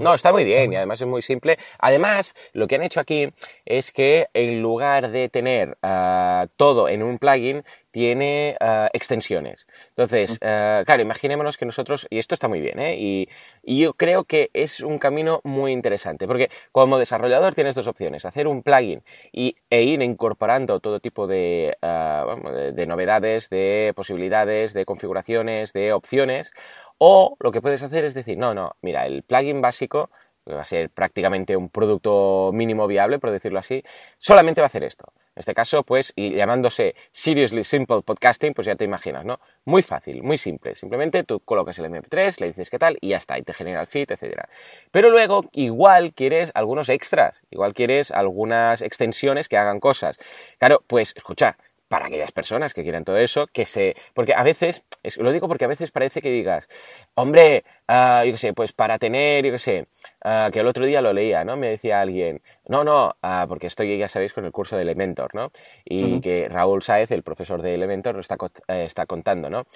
No, está muy bien y además es muy simple. Además, lo que han hecho aquí es que en lugar de tener ah, todo en un plugin, tiene ah, extensiones. Entonces, ah, claro, imaginémonos que nosotros, y esto está muy bien, ¿eh? y, y yo creo que es un camino muy interesante, porque como desarrollador tienes dos opciones, hacer un plugin y, e ir incorporando todo tipo de, de- de novedades, de posibilidades, de configuraciones, de opciones, o lo que puedes hacer es decir, no, no, mira, el plugin básico, que va a ser prácticamente un producto mínimo viable, por decirlo así, solamente va a hacer esto. En este caso, pues, y llamándose Seriously Simple Podcasting, pues ya te imaginas, ¿no? Muy fácil, muy simple. Simplemente tú colocas el MP3, le dices qué tal y ya está, y te genera el feed, etc. Pero luego, igual quieres algunos extras, igual quieres algunas extensiones que hagan cosas. Claro, pues, escucha, para aquellas personas que quieran todo eso, que se... Porque a veces, es- lo digo porque a veces parece que digas, hombre, ah, yo qué sé, pues para tener, yo qué sé, ah, que el otro día lo leía, ¿no? Me decía alguien, no, no, ah, porque estoy, ya sabéis, con el curso de Elementor, ¿no? Y que Raúl Saez, el profesor de Elementor, lo está, eh, está contando, ¿no?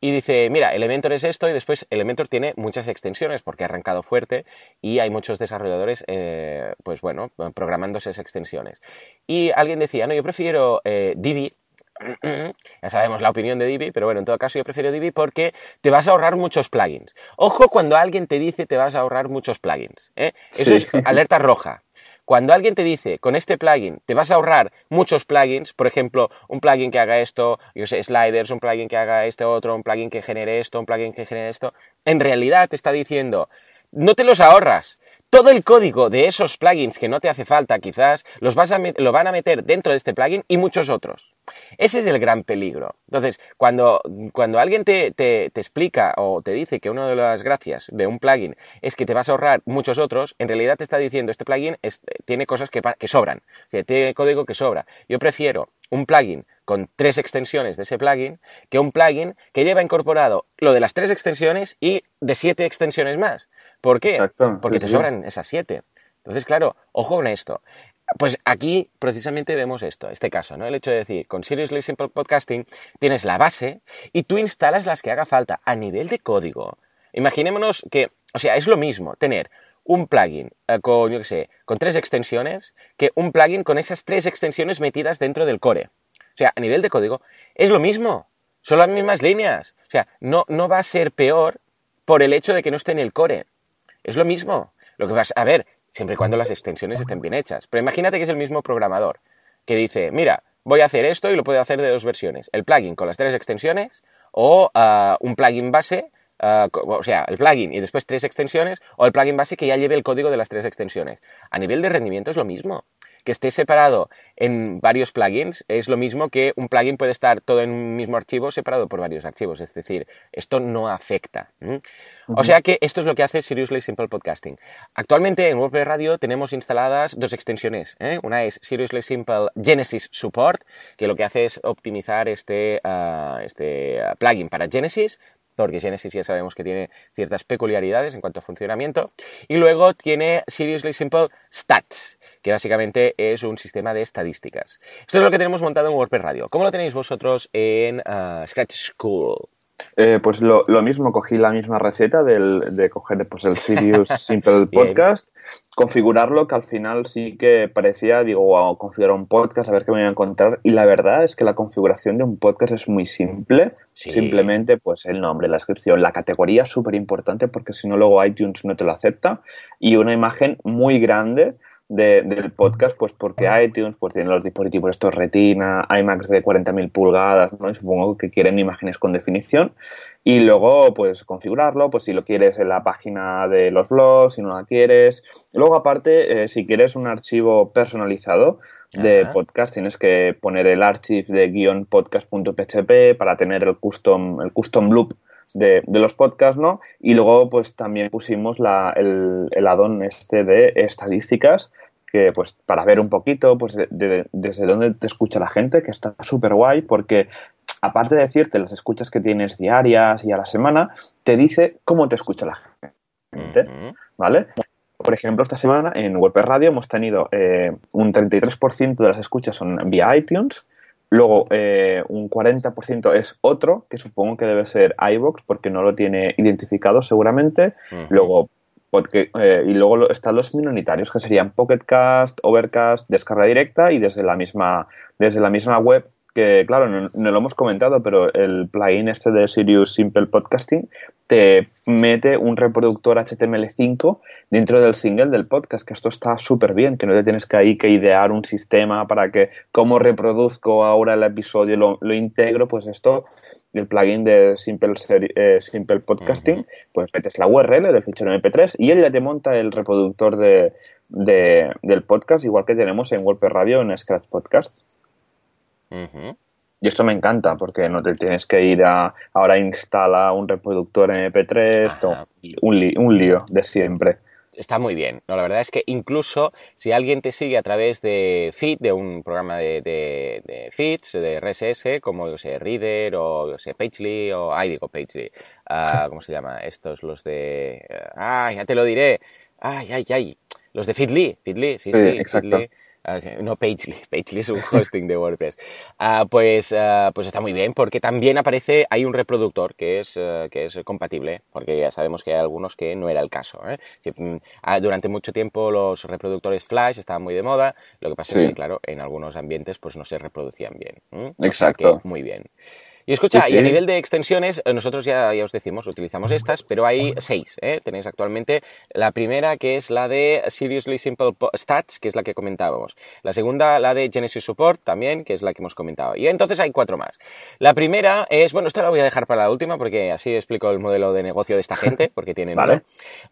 Y dice, mira, Elementor es esto y después Elementor tiene muchas extensiones porque ha arrancado fuerte y hay muchos desarrolladores, eh, pues bueno, programando esas extensiones. Y alguien decía, no, yo prefiero eh, Divi, ya sabemos la opinión de Divi, pero bueno, en todo caso yo prefiero Divi porque te vas a ahorrar muchos plugins. Ojo cuando alguien te dice te vas a ahorrar muchos plugins. ¿eh? Eso Sí. es alerta roja. Cuando alguien te dice, con este plugin te vas a ahorrar muchos plugins, por ejemplo, un plugin que haga esto, yo sé, sliders, un plugin que haga este otro, un plugin que genere esto, un plugin que genere esto, en realidad te está diciendo, no te los ahorras. Todo el código de esos plugins que no te hace falta, quizás, los vas a lo van a meter dentro de este plugin y muchos otros. Ese es el gran peligro. Entonces, cuando, alguien te, explica o te dice que una de las gracias de un plugin es que te vas a ahorrar muchos otros, en realidad te está diciendo este plugin tiene cosas que, que sobran, que tiene código que sobra. Yo prefiero un plugin con tres extensiones de ese plugin que un plugin que lleva incorporado lo de las tres extensiones y de siete extensiones más. ¿Por qué? Exacto, Porque sí, te sí. sobran esas siete. Entonces, claro, ojo con esto. Pues aquí precisamente vemos esto, este caso, ¿no? El hecho de decir, con Seriously Simple Podcasting tienes la base y tú instalas las que haga falta a nivel de código. Imaginémonos que, o sea, es lo mismo tener un plugin eh, con, yo qué sé, con tres extensiones que un plugin con esas tres extensiones metidas dentro del core. O sea, a nivel de código, es lo mismo. Son las mismas líneas. O sea, no, no va a ser peor por el hecho de que no esté en el core. Es lo mismo. Lo que vas a ver, siempre y cuando las extensiones estén bien hechas. Pero imagínate que es el mismo programador que dice, mira, voy a hacer esto y lo puedo hacer de dos versiones. El plugin con las tres extensiones o ah, un plugin base Ah, o sea, el plugin y después tres extensiones, o el plugin base que ya lleve el código de las tres extensiones. A nivel de rendimiento es lo mismo. Que esté separado en varios plugins es lo mismo que un plugin puede estar todo en un mismo archivo separado por varios archivos. Es decir, esto no afecta. O sea que esto es lo que hace Seriously Simple Podcasting. Actualmente en WordPress Radio tenemos instaladas dos extensiones. ¿eh? Una es Seriously Simple Genesis Support, que lo que hace es optimizar este, ah, este ah, plugin para Genesis porque Genesis ya sabemos que tiene ciertas peculiaridades en cuanto a funcionamiento. Y luego tiene Seriously Simple Stats, que básicamente es un sistema de estadísticas. Esto es lo que tenemos montado en WordPress Radio. ¿Cómo lo tenéis vosotros en uh, Scratch School? Eh, pues lo, mismo, cogí la misma receta de coger pues, el Sirius Simple Podcast, configurarlo, que al final sí que parecía, digo, wow, configurar un podcast, a ver qué me voy a encontrar. Y la verdad es que la configuración de un podcast es muy simple. Simplemente, pues el nombre, la descripción, la categoría, súper importante, porque si no, luego iTunes no te lo acepta. Y una imagen muy grande del podcast, pues porque iTunes pues tiene los dispositivos estos Retina, iMacs de 40.000 pulgadas, ¿no? supongo que quieren imágenes con definición. Y luego, pues configurarlo, pues si lo quieres en la página de los blogs, si no la quieres. luego, aparte, eh, si quieres un archivo personalizado de podcast, tienes que poner el archivo de guion podcast.php para tener el custom, el custom loop de, los podcasts, ¿no? Y luego, pues también pusimos la, el, el addon este de estadísticas, que pues para ver un poquito, pues desde dónde te escucha la gente, que está súper guay, porque aparte de decirte las escuchas que tienes diarias y a la semana, te dice cómo te escucha la gente, ¿vale? Por ejemplo, esta semana en WordPress Radio hemos tenido eh, un 33% de las escuchas son vía iTunes, Luego, eh, un 40% es otro, que supongo que debe ser iVox, porque no lo tiene identificado seguramente. Luego, eh, y luego están los minoritarios, que serían Pocketcast, Overcast, descarga directa y desde la misma, desde la misma web que claro, no, lo hemos comentado, pero el plugin este de Sirius Simple Podcasting te mete un reproductor HTML5 dentro del single del podcast, que esto está súper bien, que no te tienes que ahí que idear un sistema para que cómo reproduzco ahora el episodio, lo, lo integro, pues esto el plugin de Simple, eh, Simple Podcasting, pues metes la URL del fichero MP3 y él ya te monta el reproductor de, del podcast, igual que tenemos en WordPress Radio en Scratch Podcast. Y esto me encanta porque no te tienes que ir a ahora instala un reproductor MP3, un, un lío de siempre está muy bien. No, la verdad es que incluso si alguien te sigue a través de Feed, de un programa de, de, feeds, de RSS, como yo sé, Reader o yo sé, Pagely o, ay, digo Pagely, uh, ¿cómo se llama? Estos, los de, ah, ya te lo diré, ay, ay, ay, los de Feedly, Feedly, sí, sí, exacto. Ah, no Pagely, Pagely es un hosting de WordPress, ah, pues, ah, pues está muy bien porque también aparece, hay un reproductor que es, que es compatible, porque ya sabemos que hay algunos que no era el caso. ¿eh? Mm, durante mucho tiempo los reproductores Flash estaban muy de moda, lo que pasa es que, claro, en algunos ambientes pues no se reproducían bien. Exacto. muy bien. Y escucha, y a nivel de extensiones, eh, nosotros ya, ya os decimos, utilizamos estas, pero hay seis, ¿eh? Tenéis actualmente la primera que es la de Seriously Simple Stats, que es la que comentábamos. La segunda, la de Genesis Support, también, que es la que hemos comentado. Y entonces hay cuatro más. La primera es, bueno, esta la voy a dejar para la última porque así explico el modelo de negocio de esta gente, porque tienen... ¿Vale?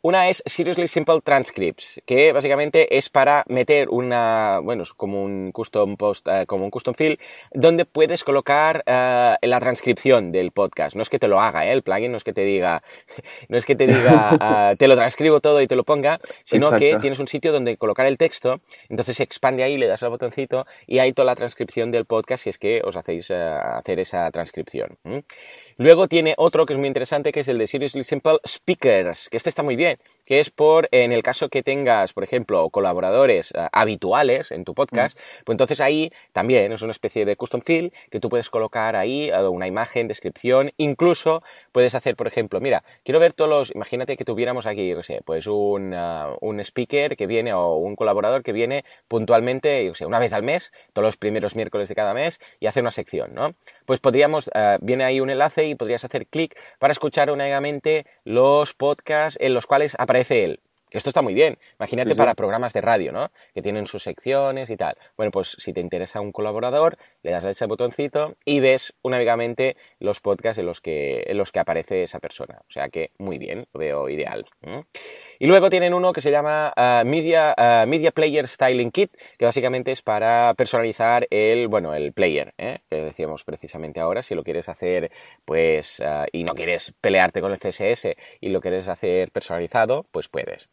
Una es Seriously Simple Transcripts, que básicamente es para meter una, bueno, como un custom post, eh, como un custom field, donde puedes colocar uh, la transcripción del podcast. No es que te lo haga, ¿eh? el plugin no es que te diga, no es que te diga, ah, te lo transcribo todo y te lo ponga, sino que tienes un sitio donde colocar el texto, entonces se expande ahí, le das al botoncito y hay toda la transcripción del podcast si es que os hacéis eh, hacer esa transcripción. Luego tiene otro que es muy interesante, que es el de Seriously Simple Speakers, que este está muy bien, que es por, en el caso que tengas, por ejemplo, colaboradores eh, habituales en tu podcast, pues entonces ahí también es una especie de custom field que tú puedes colocar ahí eh, una imagen, descripción, incluso puedes hacer, por ejemplo, mira, quiero ver todos los, imagínate que tuviéramos aquí, no sé, pues un, uh, un speaker que viene o un colaborador que viene puntualmente, yo sé, una vez al mes, todos los primeros miércoles de cada mes y hace una sección, ¿no? Pues podríamos, uh, viene ahí un enlace y podrías hacer clic para escuchar únicamente los podcasts en los cuales aparece él. Esto está muy bien. Imagínate Sí, sí. para programas de radio, ¿no? Que tienen sus secciones y tal. Bueno, pues si te interesa un colaborador, le das a ese botoncito y ves únicamente los podcasts en los que, en los que aparece esa persona. O sea que muy bien, lo veo ideal. Y luego tienen uno que se llama ah, Media, ah, Media Player Styling Kit, que básicamente es para personalizar el, bueno, el player, ¿eh? que decíamos precisamente ahora. Si lo quieres hacer, pues, ah, y no quieres pelearte con el CSS y lo quieres hacer personalizado, pues puedes.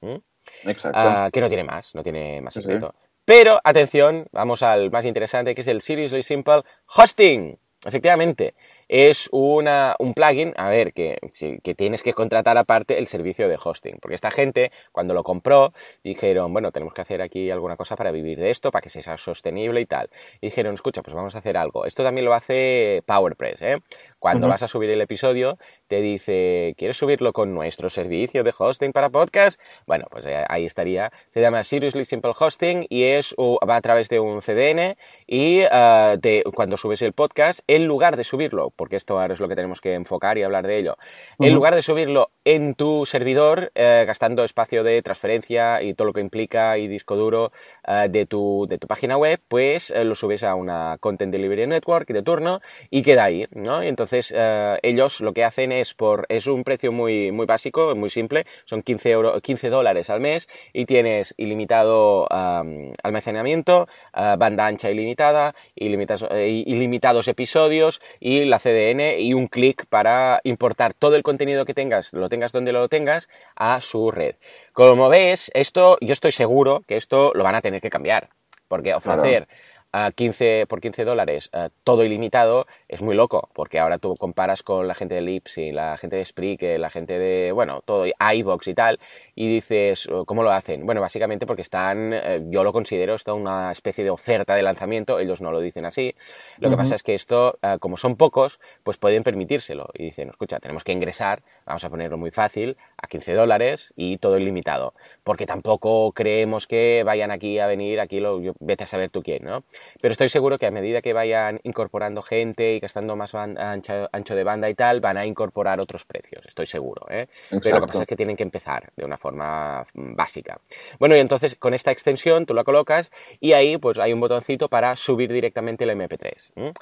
Exacto. Que no tiene más, no tiene más sí. secreto. Pero, atención, vamos al más interesante, que es el Seriously Simple Hosting. Efectivamente, es una, un plugin, a ver, que, que tienes que contratar aparte el servicio de hosting. Porque esta gente, cuando lo compró, dijeron, bueno, tenemos que hacer aquí alguna cosa para vivir de esto, para que sea sostenible y tal. Y dijeron, escucha, pues vamos a hacer algo. Esto también lo hace PowerPress, ¿eh? Cuando vas a subir el episodio, te dice, ¿quieres subirlo con nuestro servicio de hosting para podcast? Bueno, pues eh, ahí estaría. Se llama Seriously Simple Hosting y es uh, va a través de un CDN y uh, te, cuando subes el podcast, en lugar de subirlo, porque esto ahora es lo que tenemos que enfocar y hablar de ello, en lugar de subirlo en tu servidor, eh, gastando espacio de transferencia y todo lo que implica y disco duro eh, de, tu, de tu página web, pues eh, lo subes a una Content Delivery Network de turno y queda ahí, ¿no? Y entonces eh, ellos lo que hacen es por es un precio muy, muy básico, muy simple, son 15, euro, 15 dólares al mes y tienes ilimitado um, almacenamiento, uh, banda ancha ilimitada, ilimitados, eh, ilimitados episodios y la CDN y un clic para importar todo el contenido que tengas, lo tengas donde lo tengas, a su red. Como ves, esto yo estoy seguro que esto lo van a tener que cambiar, porque ofrecer a 15, por 15 dólares uh, todo ilimitado es muy loco, porque ahora tú comparas con la gente de Lips y la gente de Spreaker, la gente de, bueno, todo, iVox y tal, y dices, ¿cómo lo hacen? Bueno, básicamente porque están, eh, yo lo considero, esto una especie de oferta de lanzamiento, ellos no lo dicen así, lo uh -huh. que pasa es que esto, uh, como son pocos, pues pueden permitírselo, y dicen, escucha, tenemos que ingresar, vamos a ponerlo muy fácil, a 15 dólares y todo ilimitado, porque tampoco creemos que vayan aquí a venir, aquí lo, yo, vete a saber tú quién, ¿no? Pero estoy seguro que a medida que vayan incorporando gente y gastando más ancho, ancho, de banda y tal, van a incorporar otros precios, estoy seguro. ¿eh? Pero lo que pasa es que tienen que empezar de una forma mm, básica. Bueno, y entonces con esta extensión tú la colocas y ahí pues hay un botoncito para subir directamente el MP3. ¿eh?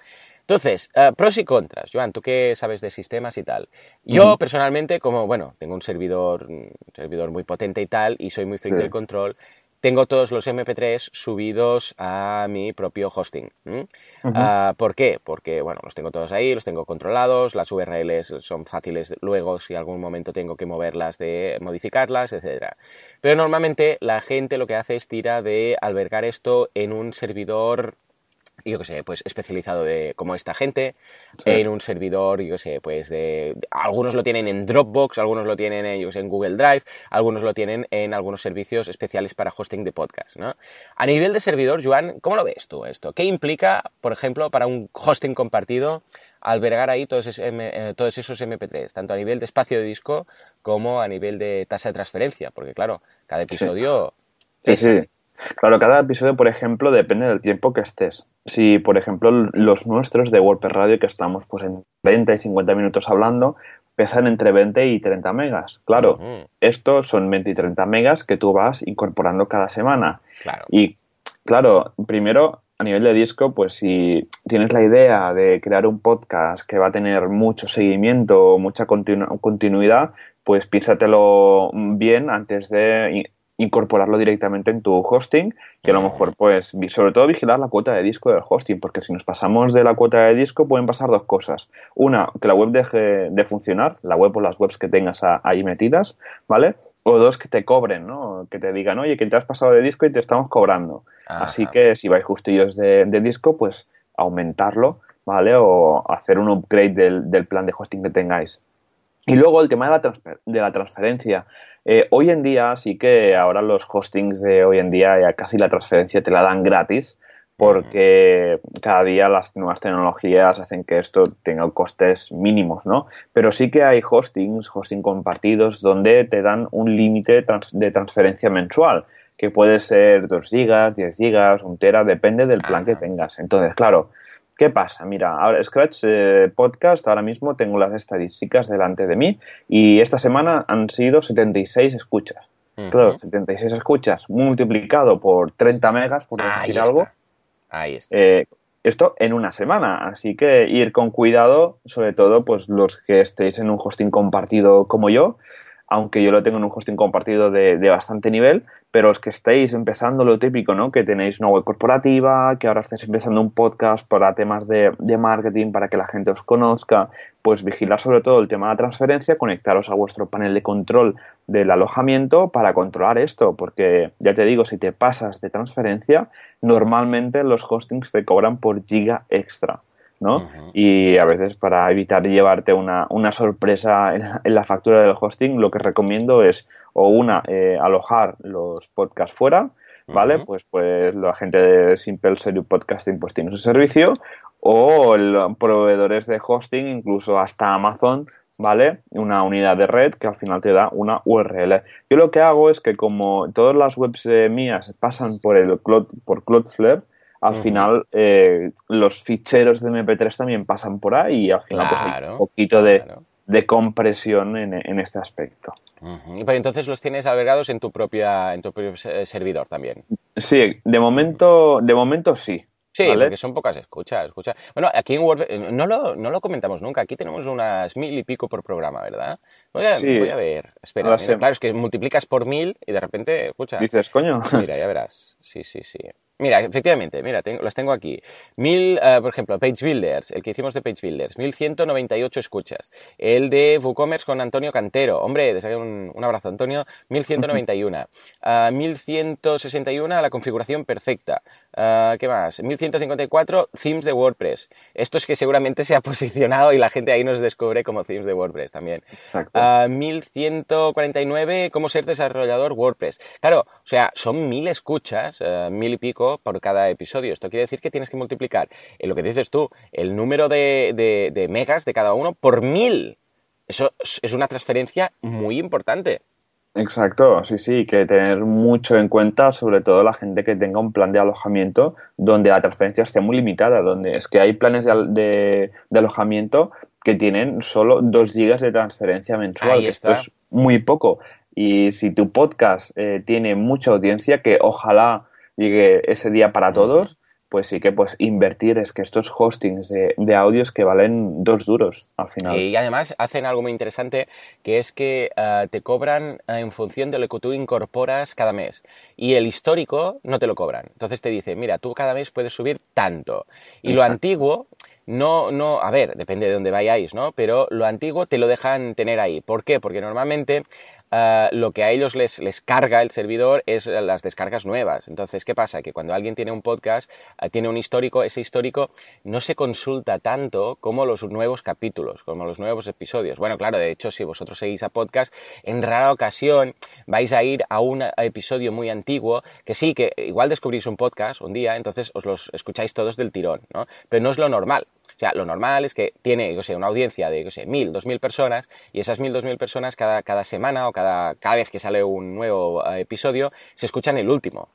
Entonces, uh, pros y contras. Joan, tú qué sabes de sistemas y tal. Yo, personalmente, como, bueno, tengo un servidor, un servidor muy potente y tal, y soy muy freak sí. del control, tengo todos los MP3 subidos a mi propio hosting. ¿Mm? Uh -huh. uh, ¿Por qué? Porque, bueno, los tengo todos ahí, los tengo controlados, las URLs son fáciles luego si algún momento tengo que moverlas, de modificarlas, etc. Pero normalmente la gente lo que hace es tira de albergar esto en un servidor yo qué sé, pues especializado de como esta gente, sí. en un servidor, yo qué sé, pues de algunos lo tienen en Dropbox, algunos lo tienen en, yo sé, en Google Drive, algunos lo tienen en algunos servicios especiales para hosting de podcast, ¿no? A nivel de servidor, Joan, ¿cómo lo ves tú esto? ¿Qué implica, por ejemplo, para un hosting compartido albergar ahí todos, eh, esos MP3, tanto a nivel de espacio de disco como a nivel de tasa de transferencia? Porque claro, cada episodio... Sí, sí. sí. Claro, cada episodio, por ejemplo, depende del tiempo que estés. Si, por ejemplo, los nuestros de WordPress Radio, que estamos pues en 20 y 50 minutos hablando, pesan entre 20 y 30 megas. Claro, uh -huh. estos son 20 y 30 megas que tú vas incorporando cada semana. Claro. Y, claro, primero, a nivel de disco, pues si tienes la idea de crear un podcast que va a tener mucho seguimiento, mucha continu continuidad, pues piénsatelo bien antes de incorporarlo directamente en tu hosting, que a lo mejor, pues, sobre todo vigilar la cuota de disco del hosting, porque si nos pasamos de la cuota de disco pueden pasar dos cosas. Una, que la web deje de funcionar, la web o las webs que tengas ahí metidas, ¿vale? O dos, que te cobren, ¿no? Que te digan, oye, que te has pasado de disco y te estamos cobrando. Ajá. Así que si vais justillos de, de disco, pues aumentarlo ¿vale? O hacer un upgrade del, plan de hosting que tengáis. Y luego el tema de la, de la transferencia. Eh, hoy en día sí que ahora los hostings de hoy en día ya casi la transferencia te la dan gratis porque cada día las nuevas tecnologías hacen que esto tenga costes mínimos, ¿no? Pero sí que hay hostings, hosting compartidos, donde te dan un límite de transferencia mensual, que puede ser 2 gigas, 10 gigas, 1 tera, depende del plan que tengas. Entonces, claro, ¿qué pasa? Mira, ahora Scratch eh, Podcast, ahora mismo tengo las estadísticas delante de mí y esta semana han sido 76 escuchas. Claro, 76 escuchas multiplicado por 30 megas, por decir algo. Ahí está. Eh, esto en una semana, así que ir con cuidado, sobre todo pues los que estéis en un hosting compartido como yo, aunque yo lo tengo en un hosting compartido de, bastante nivel, pero los que estéis empezando lo típico, ¿no? Que tenéis una web corporativa, que ahora estáis empezando un podcast para temas de, de marketing, para que la gente os conozca, pues vigilar sobre todo el tema de la transferencia, conectaros a vuestro panel de control del alojamiento para controlar esto, porque ya te digo, si te pasas de transferencia, normalmente los hostings te cobran por giga extra. ¿No? Y a veces para evitar llevarte una, una sorpresa en, la factura del hosting, lo que recomiendo es o una, eh, alojar los podcasts fuera, ¿vale? Pues pues la gente de Simple Series Podcasting pues tiene su servicio o los proveedores de hosting, incluso hasta Amazon, ¿vale? Una unidad de red que al final te da una URL. Yo lo que hago es que como todas las webs eh, mías pasan por el por Cloudflare, al final eh, los ficheros de MP3 también pasan por ahí y al final pues, hay un poquito de, compresión en, este aspecto. Pero entonces los tienes albergados en tu propia en tu propio servidor también. Sí, de momento, de momento sí. Sí, porque son pocas escuchas, escucha. Bueno, aquí en WordPress, eh, no lo, no lo comentamos nunca, aquí tenemos unas mil y pico por programa, ¿verdad? Voy a, voy a ver, espera, claro, es que multiplicas por mil y de repente, escucha. Dices, coño. Mira, ya verás, sí, sí, sí. Mira, efectivamente, mira, tengo, las tengo aquí. Mil, uh, por ejemplo, Page Builders, el que hicimos de Page Builders, 1198 escuchas. El de WooCommerce con Antonio Cantero. Hombre, desde un, un abrazo, Antonio. 1191. Uh, 1161, la configuración perfecta. Uh, ¿Qué más? 1154, themes de WordPress. Esto es que seguramente se ha posicionado y la gente ahí nos descubre como themes de WordPress también. Exacto. 1149, cómo ser desarrollador WordPress. Claro, o sea, son mil escuchas, mil y pico por cada episodio. Esto quiere decir que tienes que multiplicar, en lo que dices tú, el número de, megas de cada uno por mil. Eso es una transferencia muy importante. Exacto, sí, sí, que tener mucho en cuenta, sobre todo la gente que tenga un plan de alojamiento donde la transferencia esté muy limitada, donde es que hay planes de, alojamiento que tienen solo 2 gigas de transferencia mensual, que esto es muy poco. Y si tu podcast eh, tiene mucha audiencia, que ojalá llegue ese día para todos, pues sí que pues invertir es que estos hostings de, de, audios que valen dos duros al final. Y además hacen algo muy interesante que es que eh, te cobran en función de lo que tú incorporas cada mes y el histórico no te lo cobran. Entonces te dice, mira, tú cada mes puedes subir tanto. Y lo antiguo no, no, a ver, depende de dónde vayáis, ¿no? Pero lo antiguo te lo dejan tener ahí. ¿Por qué? Porque normalmente Ah, lo que a ellos les, carga el servidor es las descargas nuevas. Entonces, ¿qué pasa? Que cuando alguien tiene un podcast, ah, tiene un histórico, ese histórico no se consulta tanto como los nuevos capítulos, como los nuevos episodios. Bueno, claro, de hecho, si vosotros seguís a podcast, en rara ocasión vais a ir a un episodio muy antiguo, que sí, que igual descubrís un podcast un día, entonces os los escucháis todos del tirón, ¿no? Pero no es lo normal. O sea, lo normal es que tiene, yo sé, una audiencia de, yo sé, mil, dos mil personas, y esas mil, dos mil personas cada, cada semana o cada, cada vez que sale un nuevo eh, episodio, se escuchan el último.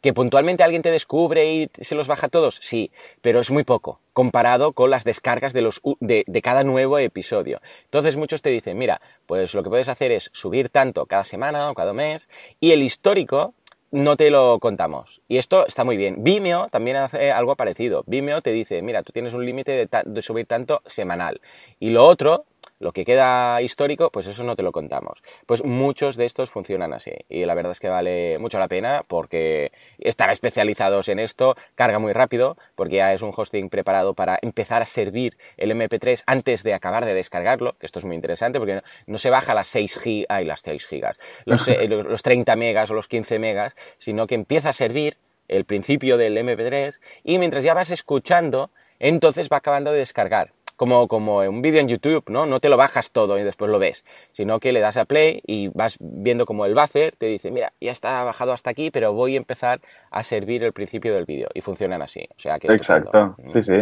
Que puntualmente alguien te descubre y se los baja todos, sí, pero es muy poco comparado con las descargas de, los, de, de cada nuevo episodio. Entonces muchos te dicen, mira, pues lo que puedes hacer es subir tanto cada semana o cada mes, y el histórico no te lo contamos. Y esto está muy bien. Vimeo también hace algo parecido. Vimeo te dice, mira, tú tienes un límite de, subir tanto semanal. Y lo otro lo que queda histórico, pues eso no te lo contamos. Pues muchos de estos funcionan así. Y la verdad es que vale mucho la pena porque estar especializados en esto carga muy rápido, porque ya es un hosting preparado para empezar a servir el MP3 antes de acabar de descargarlo, que esto es muy interesante porque no, se baja las 6 gigas, las 6 gigas, los, los 30 megas o los 15 megas, sino que empieza a servir el principio del MP3 y mientras ya vas escuchando entonces va acabando de descargar. Como, como un vídeo en YouTube, ¿no? No te lo bajas todo y después lo ves, sino que le das a play y vas viendo como el buffer te dice, mira, ya está bajado hasta aquí, pero voy a empezar a servir el principio del vídeo. Y funcionan así. O sea que Exacto, sí, sí.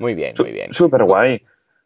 Muy bien, muy bien. Súper guay.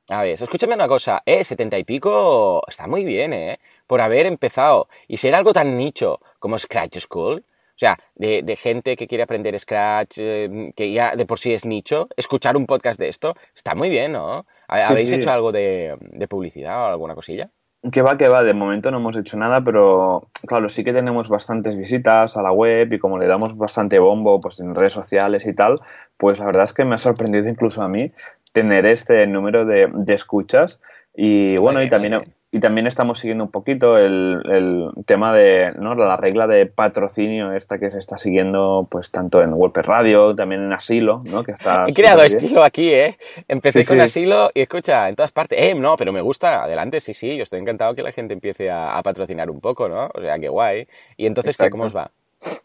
A ver, escúchame una cosa, eh, 70 y pico está muy bien, eh, por haber empezado y ser algo tan nicho como Scratch School. O sea, de, gente que quiere aprender Scratch, eh, que ya de por sí es nicho, escuchar un podcast de esto, está muy bien, ¿no? ¿Habéis hecho algo de, publicidad o alguna cosilla? Que va, que va, de momento no hemos hecho nada, pero claro, sí que tenemos bastantes visitas a la web y como le damos bastante bombo pues en redes sociales y tal, pues la verdad es que me ha sorprendido incluso a mí tener este número de, escuchas y bueno, y también y también estamos siguiendo un poquito el, tema de ¿no? la regla de patrocinio esta que se está siguiendo pues tanto en WordPress Radio, también en Asilo, ¿no? Que está He creado estilo aquí, ¿eh? Empecé con Asilo y escucha, en todas partes, eh, no, pero me gusta, adelante, sí, sí, yo estoy encantado que la gente empiece a, patrocinar un poco, ¿no? O sea, qué guay. Y entonces, ¿qué, ¿cómo os va?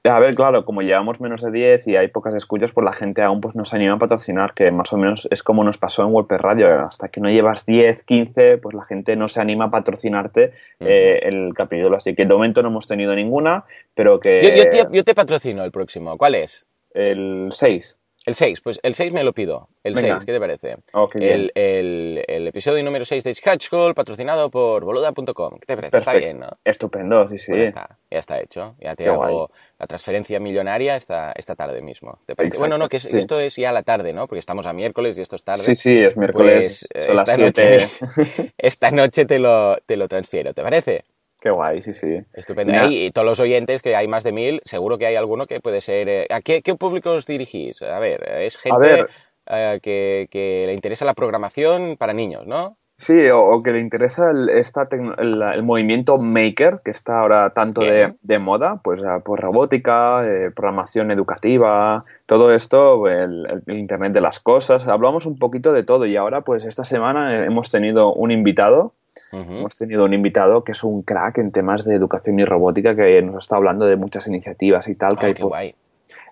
A ver, claro, como llevamos menos de 10 y hay pocas escuchas, pues la gente aún pues nos anima a patrocinar, que más o menos es como nos pasó en WordPress Radio. Hasta que no llevas 10, 15, pues la gente no se anima a patrocinarte eh, el capítulo. Así que de momento no hemos tenido ninguna, pero que... Yo, te, yo te patrocino el próximo. ¿Cuál es? El 6. El 6, pues el 6 me lo pido. El 6, ¿qué te parece? Oh, el, el, el, episodio número 6 de Scratch Call, patrocinado por boluda.com. ¿Qué te parece? Está bien, ¿no? Estupendo, sí, sí. Pues ya está, ya está hecho. Ya te hago la transferencia millonaria esta, esta tarde mismo. ¿Te parece? bueno, no, que esto es ya la tarde, ¿no? Porque estamos a miércoles y esto es tarde. Sí, sí, es miércoles. Pues, esta, noche, esta noche te lo, te lo transfiero, ¿te parece? Qué guay, sí, sí. Estupendo. Y, todos los oyentes, que hay más de mil, seguro que hay alguno que puede ser... Eh, ¿A qué, público os dirigís? A ver, es gente eh, que, le interesa la programación para niños, ¿no? Sí, o, que le interesa el, esta el, movimiento maker, que está ahora tanto de, moda, pues, pues robótica, eh, programación educativa, todo esto, el, Internet de las cosas. Hablamos un poquito de todo y ahora, pues esta semana hemos tenido un invitado Hemos tenido un invitado que es un crack en temas de educación y robótica que nos está hablando de muchas iniciativas y tal que hay por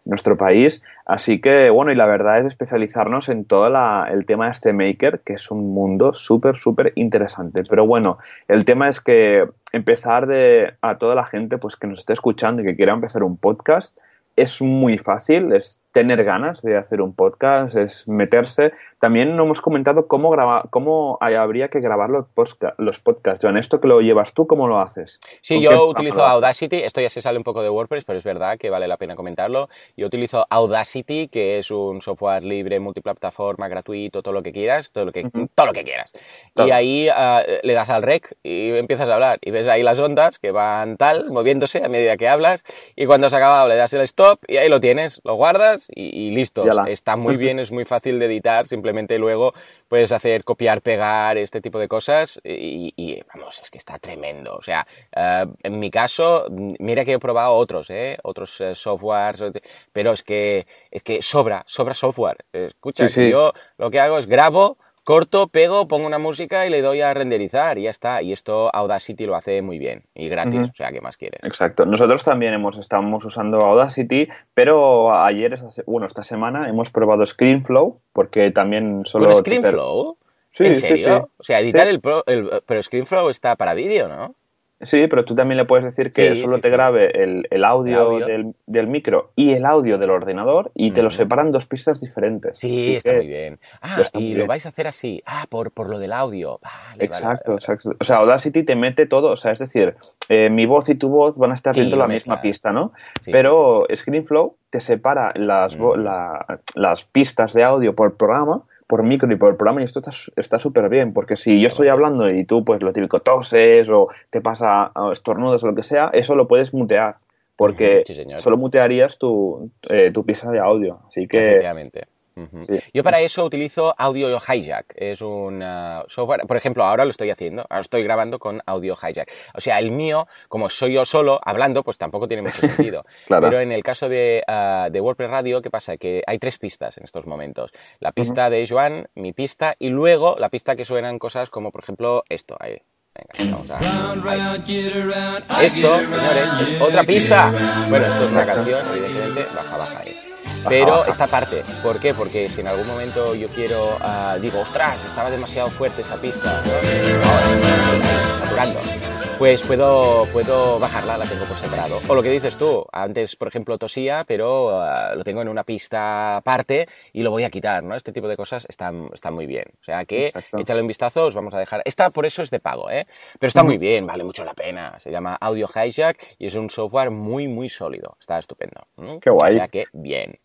nuestro país. Así que, bueno, y la verdad es especializarnos en todo el tema de este maker, que es un mundo súper, súper interesante. Pero bueno, el tema es que empezar de, a toda la gente pues que nos esté escuchando y que quiera empezar un podcast es muy fácil, es tener ganas de hacer un podcast, es meterse. También no hemos comentado cómo, graba, cómo habría que grabar los, los podcasts. Joan, esto que lo llevas tú, ¿cómo lo haces? Sí, yo utilizo Audacity. Esto ya se sale un poco de WordPress, pero es verdad que vale la pena comentarlo. Yo utilizo Audacity, que es un software libre, multiplataforma, gratuito, todo lo que quieras, todo lo que, todo lo que quieras. Y ahí ah, le das al rec y empiezas a hablar. Y ves ahí las ondas que van tal, moviéndose a medida que hablas. Y cuando se ha acabado le das el stop y ahí lo tienes, lo guardas y, listo. Está muy bien, es muy fácil de editar, simplemente luego puedes hacer copiar, pegar, este tipo de cosas y, vamos, es que está tremendo. O sea, eh, en mi caso, mira que he probado otros, ¿eh? otros eh, softwares, pero es que, es que sobra, sobra software. Escucha, yo lo que hago es grabo, corto, pego, pongo una música y le doy a renderizar y ya está. Y esto Audacity lo hace muy bien y gratis, o sea, ¿qué más quieres? Exacto. Nosotros también hemos estamos usando Audacity, pero ayer, bueno, esta semana hemos probado ScreenFlow porque también solo... ¿Con ScreenFlow? Sí, ¿En serio? O sea, editar el, el... Pero ScreenFlow está para vídeo, ¿no? Sí, pero tú también le puedes decir que solo te grabe el, audio, Del, micro y el audio del ordenador y te lo separan dos pistas diferentes. Sí, está muy bien. Ah, y lo vais a hacer así. Ah, por, por lo del audio. exacto, exacto. O sea, Audacity te mete todo. O sea, es decir, eh, mi voz y tu voz van a estar dentro de la misma pista, ¿no? pero ScreenFlow te separa las, las pistas de audio por programa por micro y por programa y esto está súper bien, porque si yo estoy hablando y tú pues lo típico toses o te pasa estornudos o lo que sea, eso lo puedes mutear, porque solo mutearías tu, eh, tu pista de audio. Así que... Yo para eso utilizo Audio Hijack. Es un uh, software, por ejemplo, ahora lo estoy haciendo, ahora estoy grabando con Audio Hijack. O sea, el mío, como soy yo solo hablando, pues tampoco tiene mucho sentido. Pero en el caso de, uh, de, WordPress Radio, ¿qué pasa? Que hay tres pistas en estos momentos. La pista de Joan, mi pista, y luego la pista que suenan cosas como, por ejemplo, esto. Ahí. Venga, vamos a... Esto, señores, es otra pista. Bueno, esto es una canción, evidentemente. Baja, baja ahí. Pero esta parte. ¿Por qué? Porque si en algún momento yo quiero, ah, digo, ostras, estaba demasiado fuerte esta pista, ¿no? saturando pues puedo, puedo bajarla, la tengo por separado. O lo que dices tú, antes, por ejemplo, tosía, pero ah, lo tengo en una pista aparte y lo voy a quitar, ¿no? Este tipo de cosas están, están muy bien. O sea que, échale un vistazo, os vamos a dejar. Esta por eso es de pago, ¿eh? Pero está muy bien, vale mucho la pena. Se llama Audio Hijack y es un software muy, muy sólido. Está estupendo. Qué guay. O sea que, bien.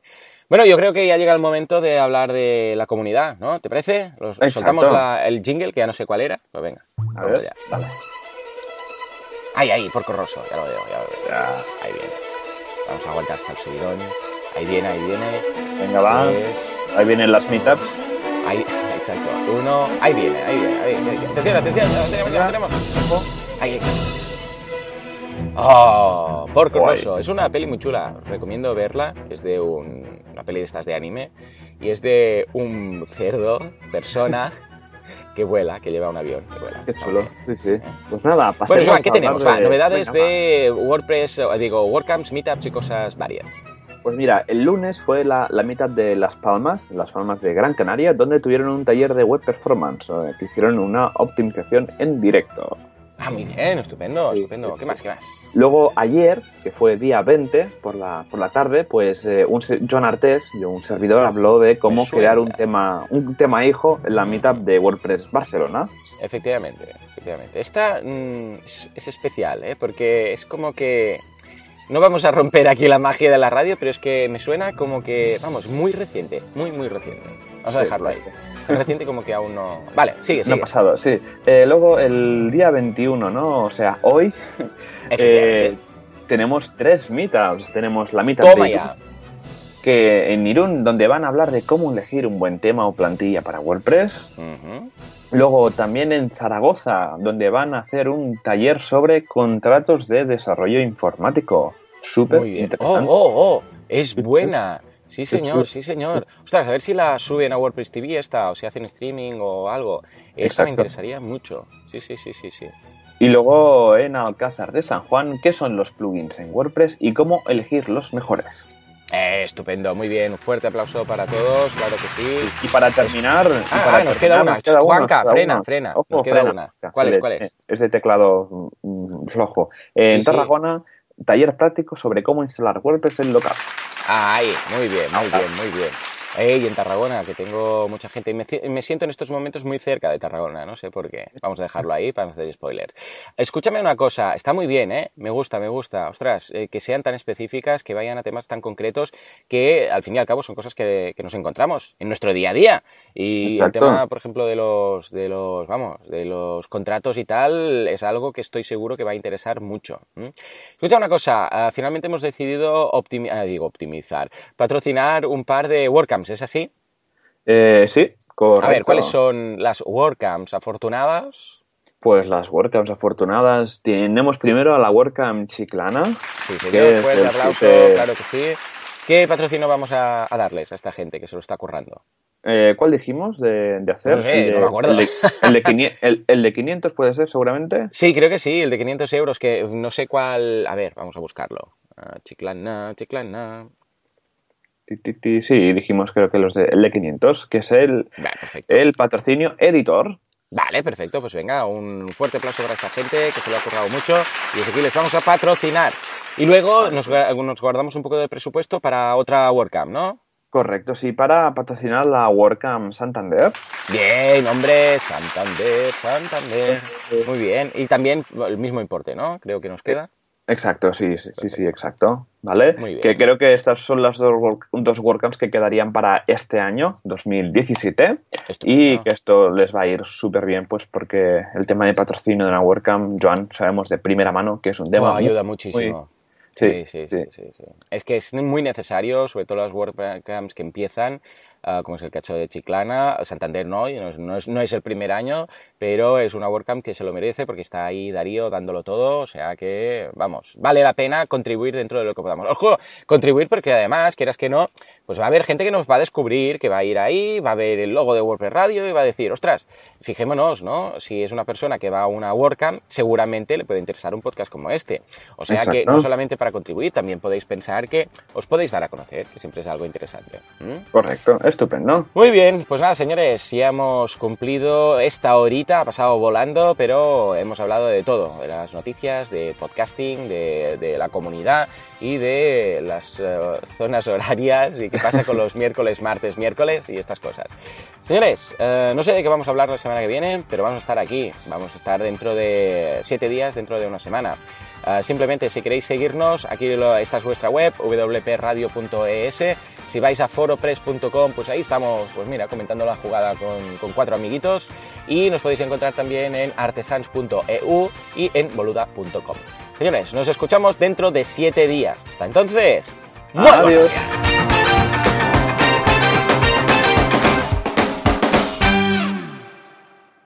Bueno, yo creo que ya llega el momento de hablar de la comunidad, ¿no? ¿Te parece? Los, soltamos el jingle, que ya no sé cuál era. Pues venga, a ver, ya. Ahí, ahí, por corroso, ya lo veo, ya lo veo. Ahí viene. Vamos a aguantar hasta el subidón. Ahí viene, ahí viene. Venga, va. Ahí vienen las meetups. Ahí, exacto. Uno. Ahí viene, ahí viene. Ahí viene. Atención, atención, lo tenemos, ya lo tenemos. Ahí, ahí. Oh, por corroso. Es una peli muy chula. Os recomiendo verla. Es de un, una peli de estas de anime. Y es de un cerdo, persona. Que vuela, que lleva un avión. Que vuela. Qué chulo. Sí, sí. Pues nada, pasemos Bueno, ¿qué tenemos? novedades de WordPress, digo, WordCamps, Meetups y cosas varias. Pues mira, el lunes fue la, la meetup de Las Palmas, Las Palmas de Gran Canaria, donde tuvieron un taller de web performance, que hicieron una optimización en directo. Ah, muy bien, estupendo, estupendo. ¿Qué más, qué más? Luego ayer, que fue día 20 por la, por la tarde, pues eh, un, John Artés, yo, un servidor, habló de cómo crear un tema, un tema hijo en la meetup de WordPress Barcelona. Efectivamente, efectivamente. Esta mm, es, especial, ¿eh? porque es como que no vamos a romper aquí la magia de la radio, pero es que me suena como que, vamos, muy reciente, muy, muy reciente. Vamos a dejarlo ahí. Es reciente como que aún no... Vale, sigue, sigue. No ha pasado, sí. Eh, luego el día 21, ¿no? O sea, hoy eh, tenemos tres meetups. Tenemos la meetup Toma ya. que en Irún, donde van a hablar de cómo elegir un buen tema o plantilla para WordPress. Luego también en Zaragoza, donde van a hacer un taller sobre contratos de desarrollo informático. Súper interesante. Oh, oh, oh, es buena. Sí, señor, sí, señor. Ostras, a ver si la suben a WordPress TV esta, o si hacen streaming o algo. Esta me interesaría mucho. Sí, sí, sí, sí, sí. Y luego en Alcázar de San Juan, ¿qué son los plugins en WordPress y cómo elegir los mejores? Eh, estupendo, muy bien. Un fuerte aplauso para todos, claro que sí. Y para terminar. Ah, nos queda una. Juanca, frena, frena. nos queda una. ¿Cuál es? ¿Cuál es? Es de teclado mm, flojo. en Tarragona, taller práctico sobre cómo instalar WordPress en local. Ahí, muy bien, muy bien, muy bien. Ey, en Tarragona, que tengo mucha gente. Y me, siento en estos momentos muy cerca de Tarragona, no sé por qué. Vamos a dejarlo ahí para no hacer spoilers. Escúchame una cosa, está muy bien, ¿eh? Me gusta, me gusta. Ostras, eh, que sean tan específicas, que vayan a temas tan concretos, que al fin y al cabo son cosas que, nos encontramos en nuestro día a día. Y el tema, por ejemplo, de los, de los, vamos, de los contratos y tal, es algo que estoy seguro que va a interesar mucho. Escucha una cosa, ah, finalmente hemos decidido ah, digo, optimizar, patrocinar un par de WordCamps ¿es así? Eh, sí, correcto. A ver, ¿cuáles son las WordCamps afortunadas? Pues las WordCamps afortunadas. Tenemos primero a la WordCamp Chiclana. Sí, señor, fuerte aplauso, claro que sí. ¿Qué patrocinio vamos a, darles a esta gente que se lo está currando? Eh, ¿Cuál dijimos de, hacer? No sé, no me acuerdo. El de, el, de 500 puede ser, seguramente. Sí, creo que sí, el de 500 euros, que no sé cuál... A ver, vamos a buscarlo. Ah, chiclana, Chiclana. Sí, dijimos creo que los de L500, que es el, el patrocinio editor. Vale, perfecto, pues venga, un fuerte aplauso para esta gente que se lo ha currado mucho y desde aquí les vamos a patrocinar. Y luego nos, guardamos un poco de presupuesto para otra WordCamp, ¿no? Correcto, sí, para patrocinar la WordCamp Santander. Bien, hombre, Santander, Santander. Muy bien. Y también el mismo importe, ¿no? Creo que nos queda. Exacto, sí, sí, sí, exacto. ¿Vale? Que creo que estas son las dos, dos WordCamps que quedarían para este año, 2017. Y que esto les va a ir súper bien, pues porque el tema de patrocinio de una WordCamp, Joan, sabemos de primera mano que es un tema. ayuda muchísimo. Sí sí sí, sí, Es que es muy necesario, sobre todo las WordCamps que empiezan, ah, como es el cacho de Chiclana, Santander no, no es, no es, el primer año, pero es una WordCamp que se lo merece porque está ahí Darío dándolo todo, o sea que, vamos, vale la pena contribuir dentro de lo que podamos. Ojo, contribuir porque además, quieras que no, pues va a haber gente que nos va a descubrir, que va a ir ahí, va a ver el logo de WordPress Radio y va a decir, ostras, fijémonos, ¿no? Si es una persona que va a una WordCamp, seguramente le puede interesar un podcast como este. O sea que no solamente para contribuir, también podéis pensar que os podéis dar a conocer, que siempre es algo interesante. Correcto, estupendo. Muy bien, pues nada, señores, ya hemos cumplido esta horita, ha pasado volando, pero hemos hablado de todo, de las noticias, de podcasting, de, la comunidad y de las eh, zonas horarias y qué pasa con los miércoles, martes, miércoles y estas cosas. Señores, eh, no sé de qué vamos a hablar la semana que viene, pero vamos a estar aquí, vamos a estar dentro de siete días, dentro de una semana. Eh, simplemente si queréis seguirnos, aquí esta es vuestra web, wpradio.es. Si vais a foropress.com, pues ahí estamos, pues mira, comentando la jugada con, cuatro amiguitos. Y nos podéis encontrar también en artesans.eu y en boluda.com. Señores, nos escuchamos dentro de siete días. Hasta entonces, ¡Adiós!